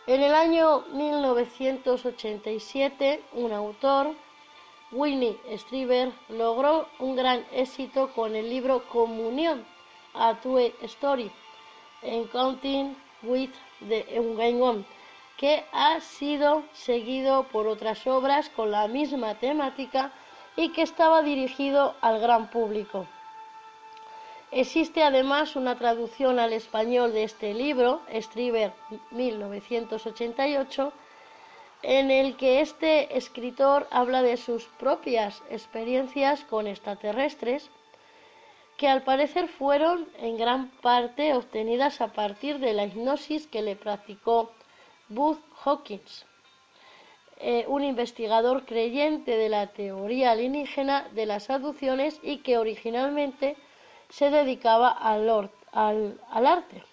En el año 1987, un autor, Winnie Strieber, logró un gran éxito con el libro Comunión, a True Story, Counting with the Ungaingon, que ha sido seguido por otras obras con la misma temática y que estaba dirigido al gran público. Existe además una traducción al español de este libro, Strieber 1988, en el que este escritor habla de sus propias experiencias con extraterrestres, que al parecer fueron en gran parte obtenidas a partir de la hipnosis que le practicó Booth Hawkins, eh, un investigador creyente de la teoría alienígena de las aducciones y que originalmente se dedicaba al, al arte.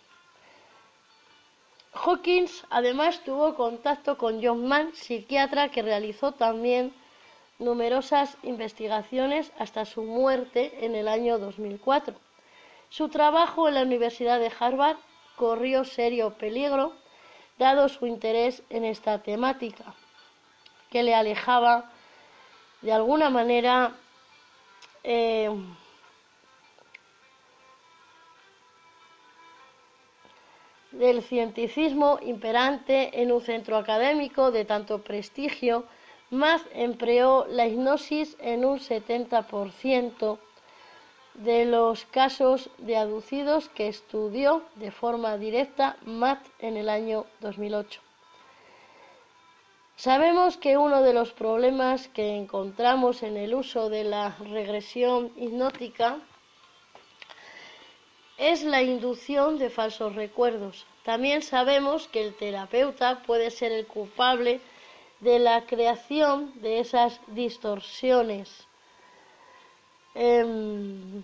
Hawkins además tuvo contacto con John Mann, psiquiatra que realizó también numerosas investigaciones hasta su muerte en el año 2004. Su trabajo en la Universidad de Harvard corrió serio peligro dado su interés en esta temática, que le alejaba de alguna manera eh, del cienticismo imperante en un centro académico de tanto prestigio, más empleó la hipnosis en un 70% de los casos de aducidos que estudió de forma directa Matt en el año 2008. Sabemos que uno de los problemas que encontramos en el uso de la regresión hipnótica es la inducción de falsos recuerdos. También sabemos que el terapeuta puede ser el culpable de la creación de esas distorsiones Em,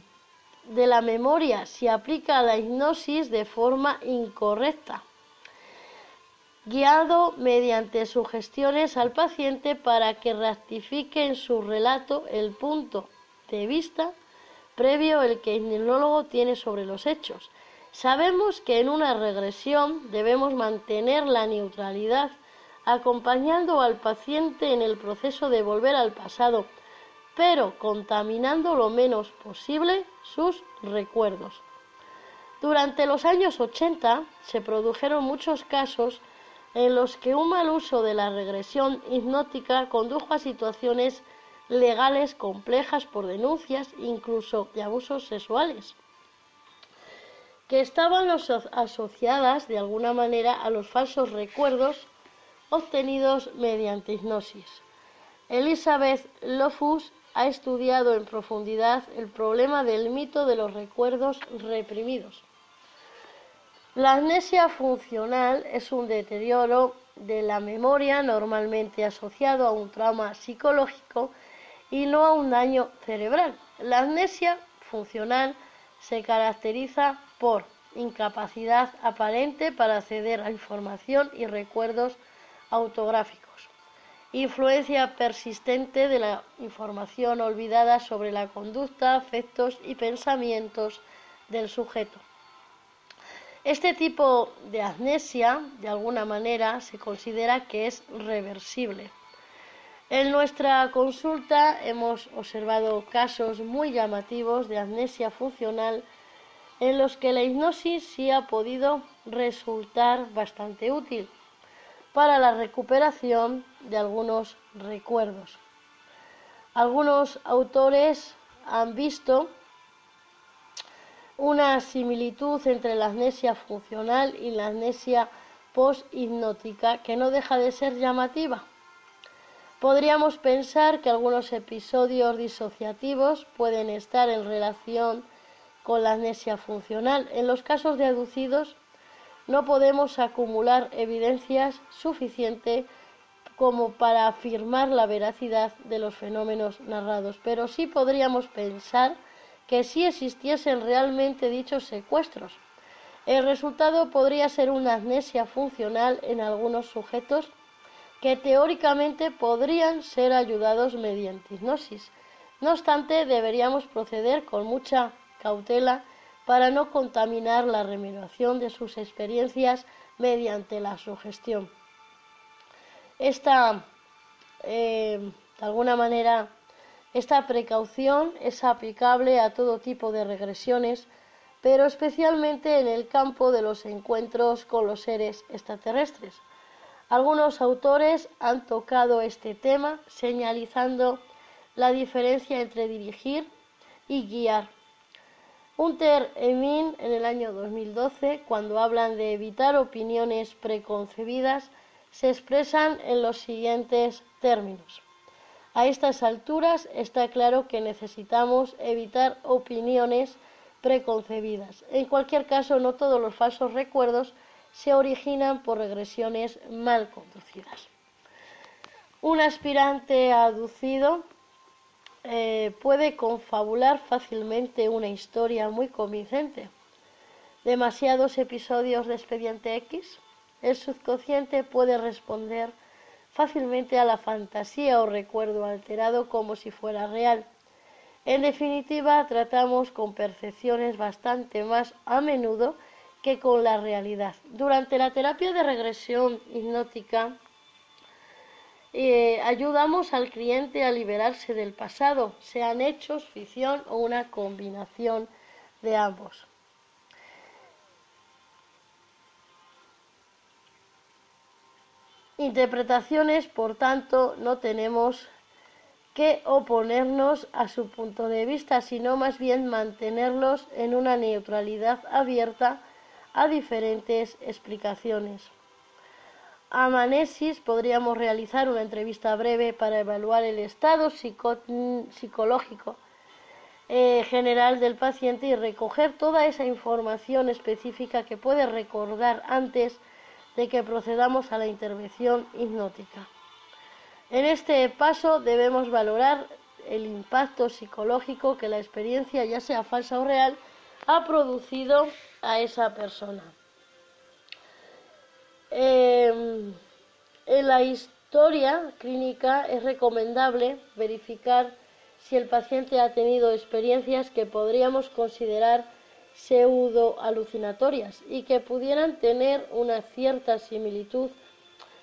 de la memoria si aplica la hipnosis de forma incorrecta, guiado mediante sugestiones al paciente para que rectifique en su relato el punto de vista previo el que el hipnólogo tiene sobre los hechos. Sabemos que en una regresión debemos mantener la neutralidad, acompañando al paciente en el proceso de volver al pasado pero contaminando lo menos posible sus recuerdos. Durante los años 80 se produjeron muchos casos en los que un mal uso de la regresión hipnótica condujo a situaciones legales complejas por denuncias, incluso de abusos sexuales, que estaban asociadas de alguna manera a los falsos recuerdos obtenidos mediante hipnosis. Elizabeth Lofus ha estudiado en profundidad el problema del mito de los recuerdos reprimidos. La amnesia funcional es un deterioro de la memoria normalmente asociado a un trauma psicológico y no a un daño cerebral. La amnesia funcional se caracteriza por incapacidad aparente para acceder a información y recuerdos autográficos, influencia persistente de la información olvidada sobre la conducta, afectos y pensamientos del sujeto. Este tipo de amnesia, de alguna manera, se considera que es reversible. En nuestra consulta hemos observado casos muy llamativos de amnesia funcional en los que la hipnosis sí ha podido resultar bastante útil para la recuperación de algunos recuerdos. Algunos autores han visto una similitud entre la amnesia funcional y la amnesia post-hipnótica que no deja de ser llamativa. Podríamos pensar que algunos episodios disociativos pueden estar en relación con la amnesia funcional. En los casos de aducidos no podemos acumular evidencias suficiente como para afirmar la veracidad de los fenómenos narrados, pero sí podríamos pensar que si existiesen realmente dichos secuestros. El resultado podría ser una amnesia funcional en algunos sujetos que teóricamente podrían ser ayudados mediante hipnosis. No obstante, deberíamos proceder con mucha cautela para no contaminar la remediación de sus experiencias mediante la sugestión. Esta, eh, de alguna manera, esta precaución es aplicable a todo tipo de regresiones, pero especialmente en el campo de los encuentros con los seres extraterrestres. Algunos autores han tocado este tema señalizando la diferencia entre dirigir y guiar. Hunter Emin en el año 2012, cuando hablan de evitar opiniones preconcebidas, se expresan en los siguientes términos. A estas alturas está claro que necesitamos evitar opiniones preconcebidas. En cualquier caso, no todos los falsos recuerdos se originan por regresiones mal conducidas. Un aspirante aducido eh, puede confabular fácilmente una historia muy convincente. Demasiados episodios de expediente X. El subconsciente puede responder fácilmente a la fantasía o recuerdo alterado como si fuera real. En definitiva, tratamos con percepciones bastante más a menudo que con la realidad. Durante la terapia de regresión hipnótica, eh, ayudamos al cliente a liberarse del pasado, sean hechos, ficción o una combinación de ambos. interpretaciones, por tanto, no tenemos que oponernos a su punto de vista, sino más bien mantenerlos en una neutralidad abierta a diferentes explicaciones. A Manesis podríamos realizar una entrevista breve para evaluar el estado psicológico eh, general del paciente y recoger toda esa información específica que puede recordar antes de que procedamos a la intervención hipnótica. En este paso debemos valorar el impacto psicológico que la experiencia, ya sea falsa o real, ha producido a esa persona. Em, en la historia clínica es recomendable verificar si el paciente ha tenido experiencias que podríamos considerar pseudo alucinatorias y que pudieran tener una cierta similitud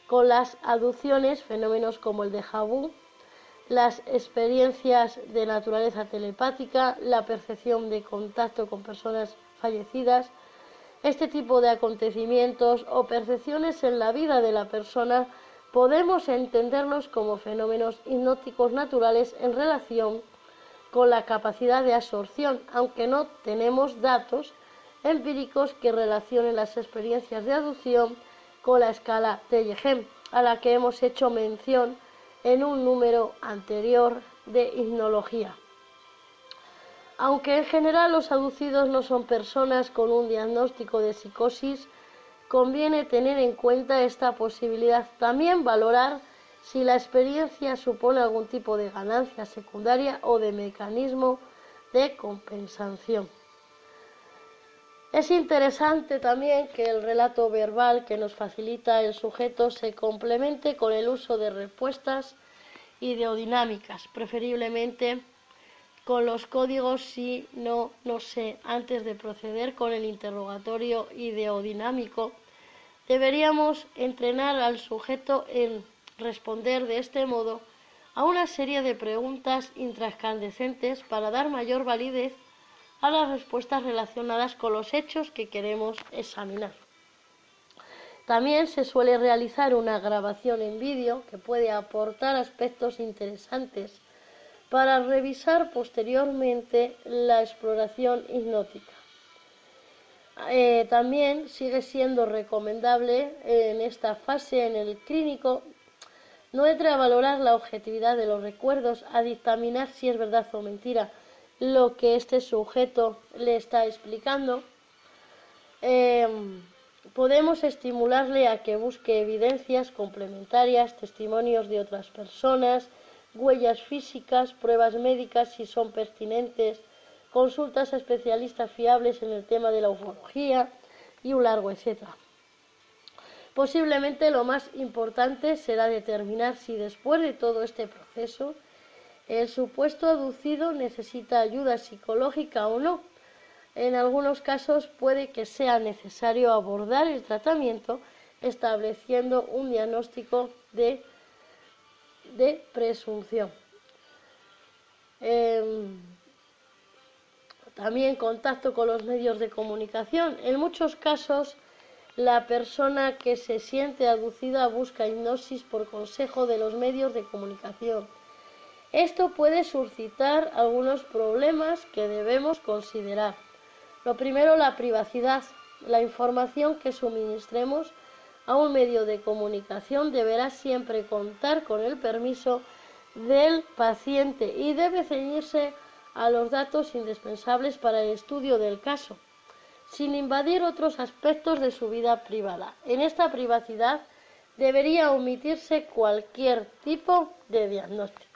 con las aducciones, fenómenos como el de Jabú, las experiencias de naturaleza telepática, la percepción de contacto con personas fallecidas, este tipo de acontecimientos o percepciones en la vida de la persona podemos entenderlos como fenómenos hipnóticos naturales en relación con la capacidad de absorción, aunque no tenemos datos empíricos que relacionen las experiencias de aducción con la escala Tellegen, a la que hemos hecho mención en un número anterior de hipnología. Aunque en general los aducidos no son personas con un diagnóstico de psicosis, conviene tener en cuenta esta posibilidad. También valorar si la experiencia supone algún tipo de ganancia secundaria o de mecanismo de compensación. Es interesante también que el relato verbal que nos facilita el sujeto se complemente con el uso de respuestas ideodinámicas, preferiblemente con los códigos si no, no sé, antes de proceder con el interrogatorio ideodinámico, deberíamos entrenar al sujeto en responder de este modo a una serie de preguntas intrascandescentes para dar mayor validez a las respuestas relacionadas con los hechos que queremos examinar. También se suele realizar una grabación en vídeo que puede aportar aspectos interesantes para revisar posteriormente la exploración hipnótica. Eh, también sigue siendo recomendable en esta fase en el clínico no entre a la objetividad de los recuerdos, a dictaminar si es verdad o mentira lo que este sujeto le está explicando. Em, podemos estimularle a que busque evidencias complementarias, testimonios de otras personas, huellas físicas, pruebas médicas si son pertinentes, consultas a especialistas fiables en el tema de la ufología y un largo etcétera. Posiblemente lo más importante será determinar si después de todo este proceso el supuesto aducido necesita ayuda psicológica o no. En algunos casos puede que sea necesario abordar el tratamiento estableciendo un diagnóstico de de presunción. Em, también contacto con los medios de comunicación. En muchos casos, la persona que se siente aducida busca hipnosis por consejo de los medios de comunicación. Esto puede suscitar algunos problemas que debemos considerar. Lo primero, la privacidad. La información que suministremos a un medio de comunicación deberá siempre contar con el permiso del paciente y debe ceñirse a los datos indispensables para el estudio del caso, sin invadir otros aspectos de su vida privada. En esta privacidad debería omitirse cualquier tipo de diagnóstico.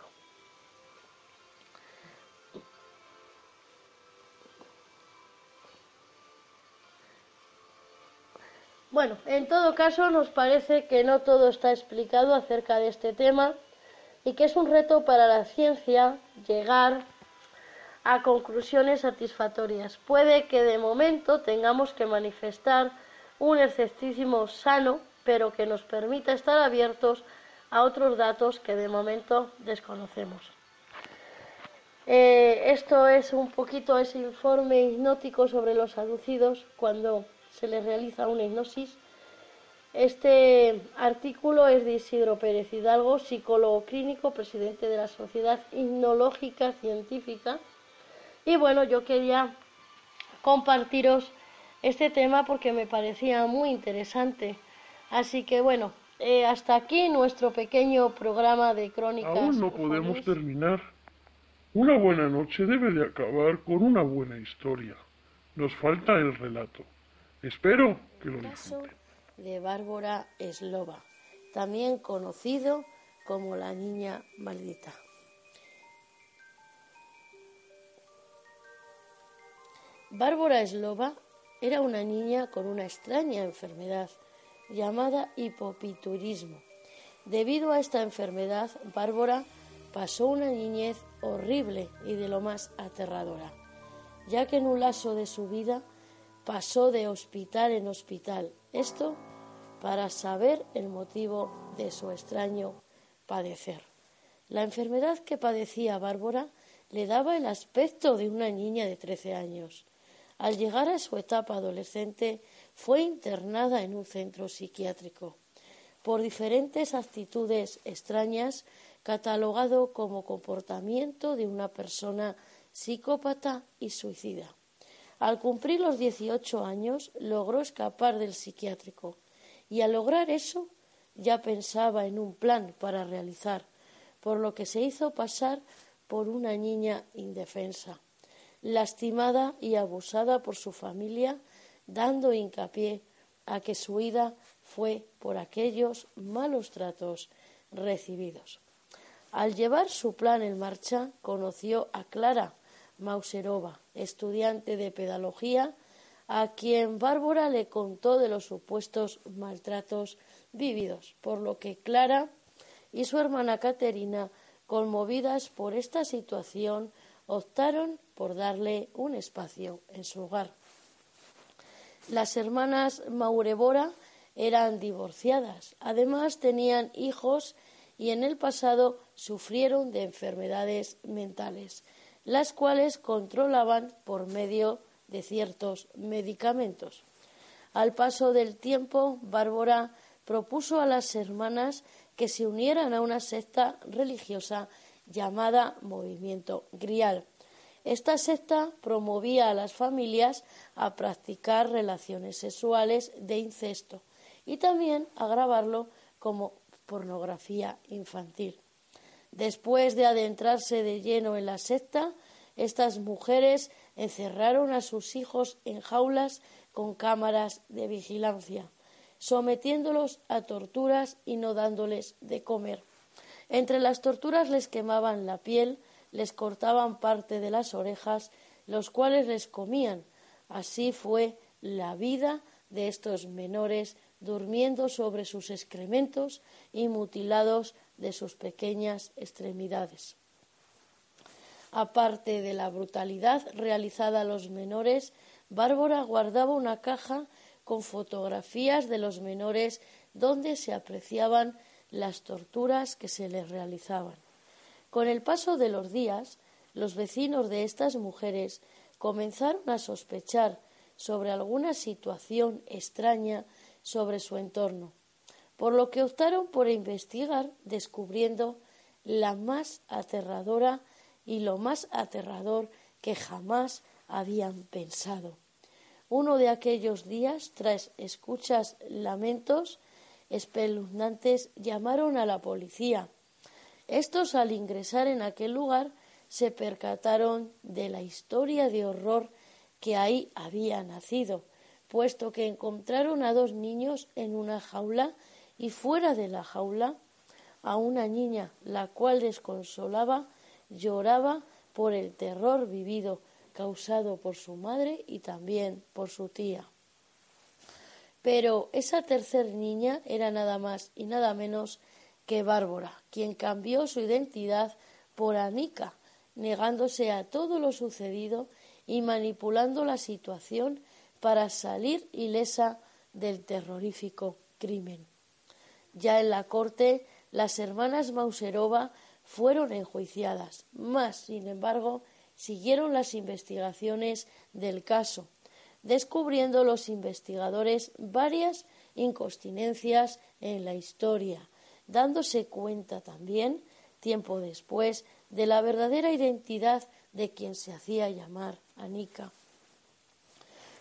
Bueno, en todo caso nos parece que no todo está explicado acerca de este tema y que es un reto para la ciencia llegar a conclusiones satisfactorias. Puede que de momento tengamos que manifestar un escepticismo sano, pero que nos permita estar abiertos a otros datos que de momento desconocemos. Eh, esto es un poquito ese informe hipnótico sobre los aducidos cuando se le realiza una hipnosis. Este artículo es de Isidro Pérez Hidalgo, psicólogo clínico, presidente de la Sociedad Hipnológica Científica. Y bueno, yo quería compartiros este tema porque me parecía muy interesante. Así que bueno, eh, hasta aquí nuestro pequeño programa de crónicas. Aún no podemos terminar. Una buena noche debe de acabar con una buena historia. Nos falta el relato. Espero que lo caso de Bárbara Eslova, también conocido como la niña maldita. Bárbara Eslova era una niña con una extraña enfermedad llamada hipopiturismo. Debido a esta enfermedad, Bárbara pasó una niñez horrible y de lo más aterradora, ya que en un lazo de su vida pasó de hospital en hospital. Esto para saber el motivo de su extraño padecer. La enfermedad que padecía Bárbara le daba el aspecto de una niña de trece años. Al llegar a su etapa adolescente fue internada en un centro psiquiátrico por diferentes actitudes extrañas catalogado como comportamiento de una persona psicópata y suicida. Al cumplir los 18 años logró escapar del psiquiátrico y al lograr eso ya pensaba en un plan para realizar, por lo que se hizo pasar por una niña indefensa, lastimada y abusada por su familia, dando hincapié a que su ida fue por aquellos malos tratos recibidos. Al llevar su plan en marcha, conoció a Clara Mauserova, estudiante de pedagogía, a quien Bárbara le contó de los supuestos maltratos vividos, por lo que Clara y su hermana Caterina, conmovidas por esta situación, optaron por darle un espacio en su hogar. Las hermanas Maurevora eran divorciadas, además tenían hijos y en el pasado sufrieron de enfermedades mentales, las cuales controlaban por medio de ciertos medicamentos. Al paso del tiempo, Bárbara propuso a las hermanas que se unieran a una secta religiosa llamada Movimiento Grial. Esta secta promovía a las familias a practicar relaciones sexuales de incesto y también a grabarlo como pornografía infantil. Después de adentrarse de lleno en la secta, estas mujeres encerraron a sus hijos en jaulas con cámaras de vigilancia, sometiéndolos a torturas y no dándoles de comer. Entre las torturas les quemaban la piel, les cortaban parte de las orejas, los cuales les comían. Así fue la vida de estos menores durmiendo sobre sus excrementos y mutilados de sus pequeñas extremidades. Aparte de la brutalidad realizada a los menores, Bárbara guardaba una caja con fotografías de los menores donde se apreciaban las torturas que se les realizaban. Con el paso de los días, los vecinos de estas mujeres comenzaron a sospechar sobre alguna situación extraña sobre su entorno, por lo que optaron por investigar descubriendo la más aterradora y lo más aterrador que jamás habían pensado. Uno de aquellos días, tras escuchas lamentos espeluznantes, llamaron a la policía. Estos, al ingresar en aquel lugar, se percataron de la historia de horror que ahí había nacido, puesto que encontraron a dos niños en una jaula y fuera de la jaula a una niña, la cual desconsolaba lloraba por el terror vivido causado por su madre y también por su tía. Pero esa tercer niña era nada más y nada menos que Bárbara, quien cambió su identidad por Anika, negándose a todo lo sucedido y manipulando la situación para salir ilesa del terrorífico crimen. Ya en la corte, las hermanas Mauserova fueron enjuiciadas, mas, sin embargo, siguieron las investigaciones del caso, descubriendo los investigadores varias incontinencias en la historia, dándose cuenta también, tiempo después, de la verdadera identidad de quien se hacía llamar Anika.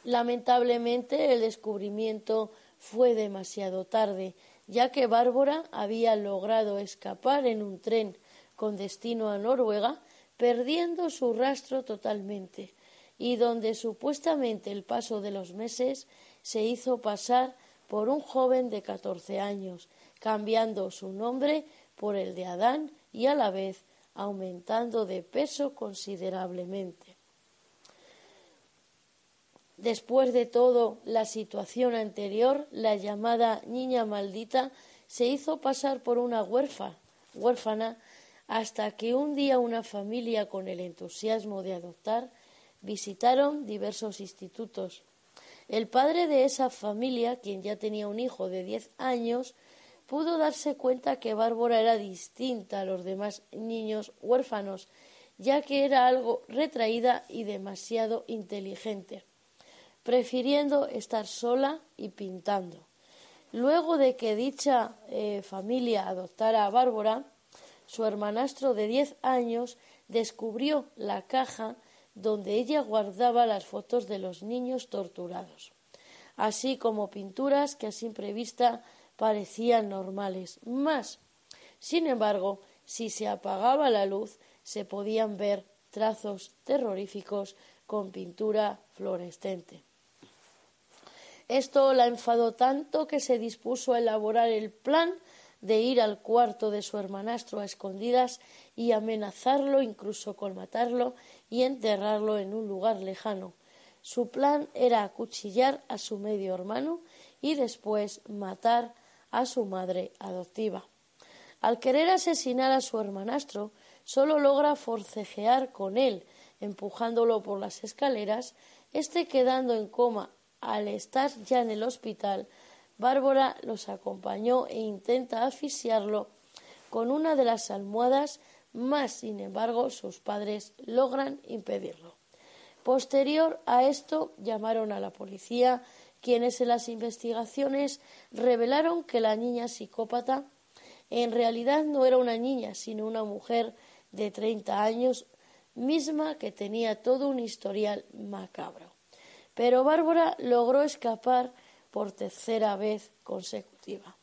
Lamentablemente el descubrimiento fue demasiado tarde, ya que Bárbara había logrado escapar en un tren con destino a Noruega, perdiendo su rastro totalmente, y donde supuestamente el paso de los meses se hizo pasar por un joven de catorce años, cambiando su nombre por el de Adán y a la vez aumentando de peso considerablemente. Después de todo, la situación anterior, la llamada niña maldita, se hizo pasar por una huérfana hasta que un día una familia con el entusiasmo de adoptar visitaron diversos institutos. El padre de esa familia, quien ya tenía un hijo de diez años, pudo darse cuenta que Bárbara era distinta a los demás niños huérfanos, ya que era algo retraída y demasiado inteligente, prefiriendo estar sola y pintando. Luego de que dicha eh, familia adoptara a Bárbara, su hermanastro de diez años descubrió la caja donde ella guardaba las fotos de los niños torturados, así como pinturas que a simple vista parecían normales. Más, sin embargo, si se apagaba la luz, se podían ver trazos terroríficos con pintura fluorescente. Esto la enfadó tanto que se dispuso a elaborar el plan de ir al cuarto de su hermanastro a escondidas y amenazarlo incluso con matarlo y enterrarlo en un lugar lejano. Su plan era acuchillar a su medio hermano y después matar a su madre adoptiva. Al querer asesinar a su hermanastro, solo logra forcejear con él, empujándolo por las escaleras, este quedando en coma al estar ya en el hospital, Bárbara los acompañó e intenta asfixiarlo con una de las almohadas, más sin embargo sus padres logran impedirlo. Posterior a esto llamaron a la policía, quienes en las investigaciones revelaron que la niña psicópata en realidad no era una niña, sino una mujer de 30 años, misma que tenía todo un historial macabro. Pero Bárbara logró escapar por tercera vez consecutiva.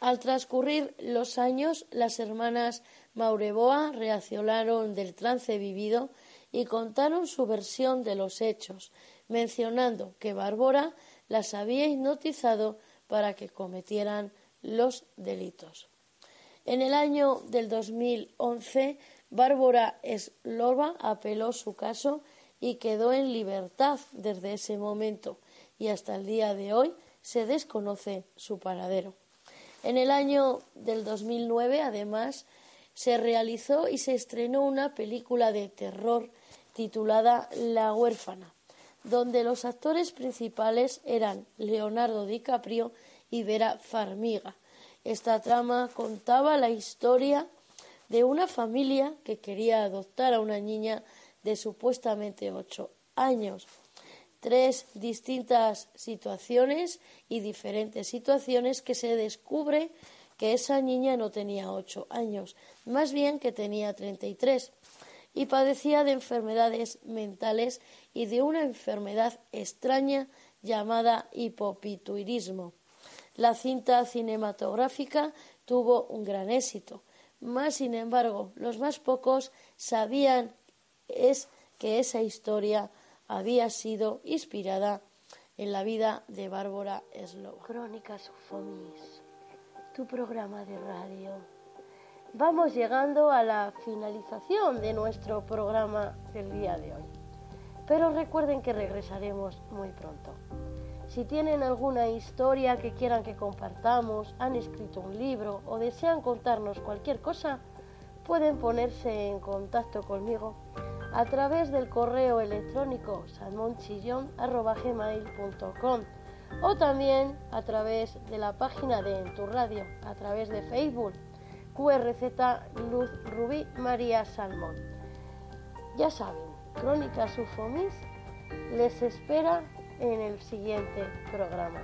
Al transcurrir los años, las hermanas Maureboa reaccionaron del trance vivido y contaron su versión de los hechos, mencionando que Bárbara las había hipnotizado para que cometieran los delitos. En el año del 2011, Bárbara Eslova apeló su caso y quedó en libertad desde ese momento y hasta el día de hoy se desconoce su paradero. En el año del 2009, además, se realizó y se estrenó una película de terror titulada La huérfana, donde los actores principales eran Leonardo DiCaprio y Vera Farmiga. Esta trama contaba la historia de una familia que quería adoptar a una niña de supuestamente ocho años. Tres distintas situaciones y diferentes situaciones que se descubre que esa niña no tenía ocho años, más bien que tenía treinta y tres, y padecía de enfermedades mentales y de una enfermedad extraña llamada hipopituirismo. La cinta cinematográfica tuvo un gran éxito, más sin embargo, los más pocos sabían es que esa historia había sido inspirada en la vida de Bárbara Slovo. Crónicas Ufomis, tu programa de radio. Vamos llegando a la finalización de nuestro programa del día de hoy. Pero recuerden que regresaremos muy pronto. Si tienen alguna historia que quieran que compartamos, han escrito un libro o desean contarnos cualquier cosa, pueden ponerse en contacto conmigo a través del correo electrónico salmonchillón.com o también a través de la página de En tu Radio, a través de Facebook, QRZ Luz Rubí María Salmón. Ya saben, Crónicas Ufomis les espera en el siguiente programa.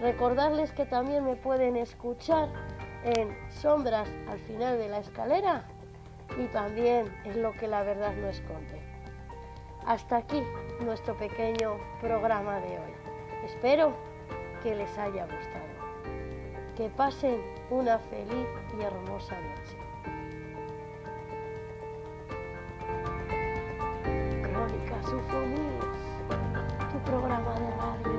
Recordarles que también me pueden escuchar en Sombras al final de la escalera y también en lo que la verdad no esconde. Hasta aquí nuestro pequeño programa de hoy. Espero que les haya gustado. Que pasen una feliz y hermosa noche. Crónicas Ufonías, tu programa de radio.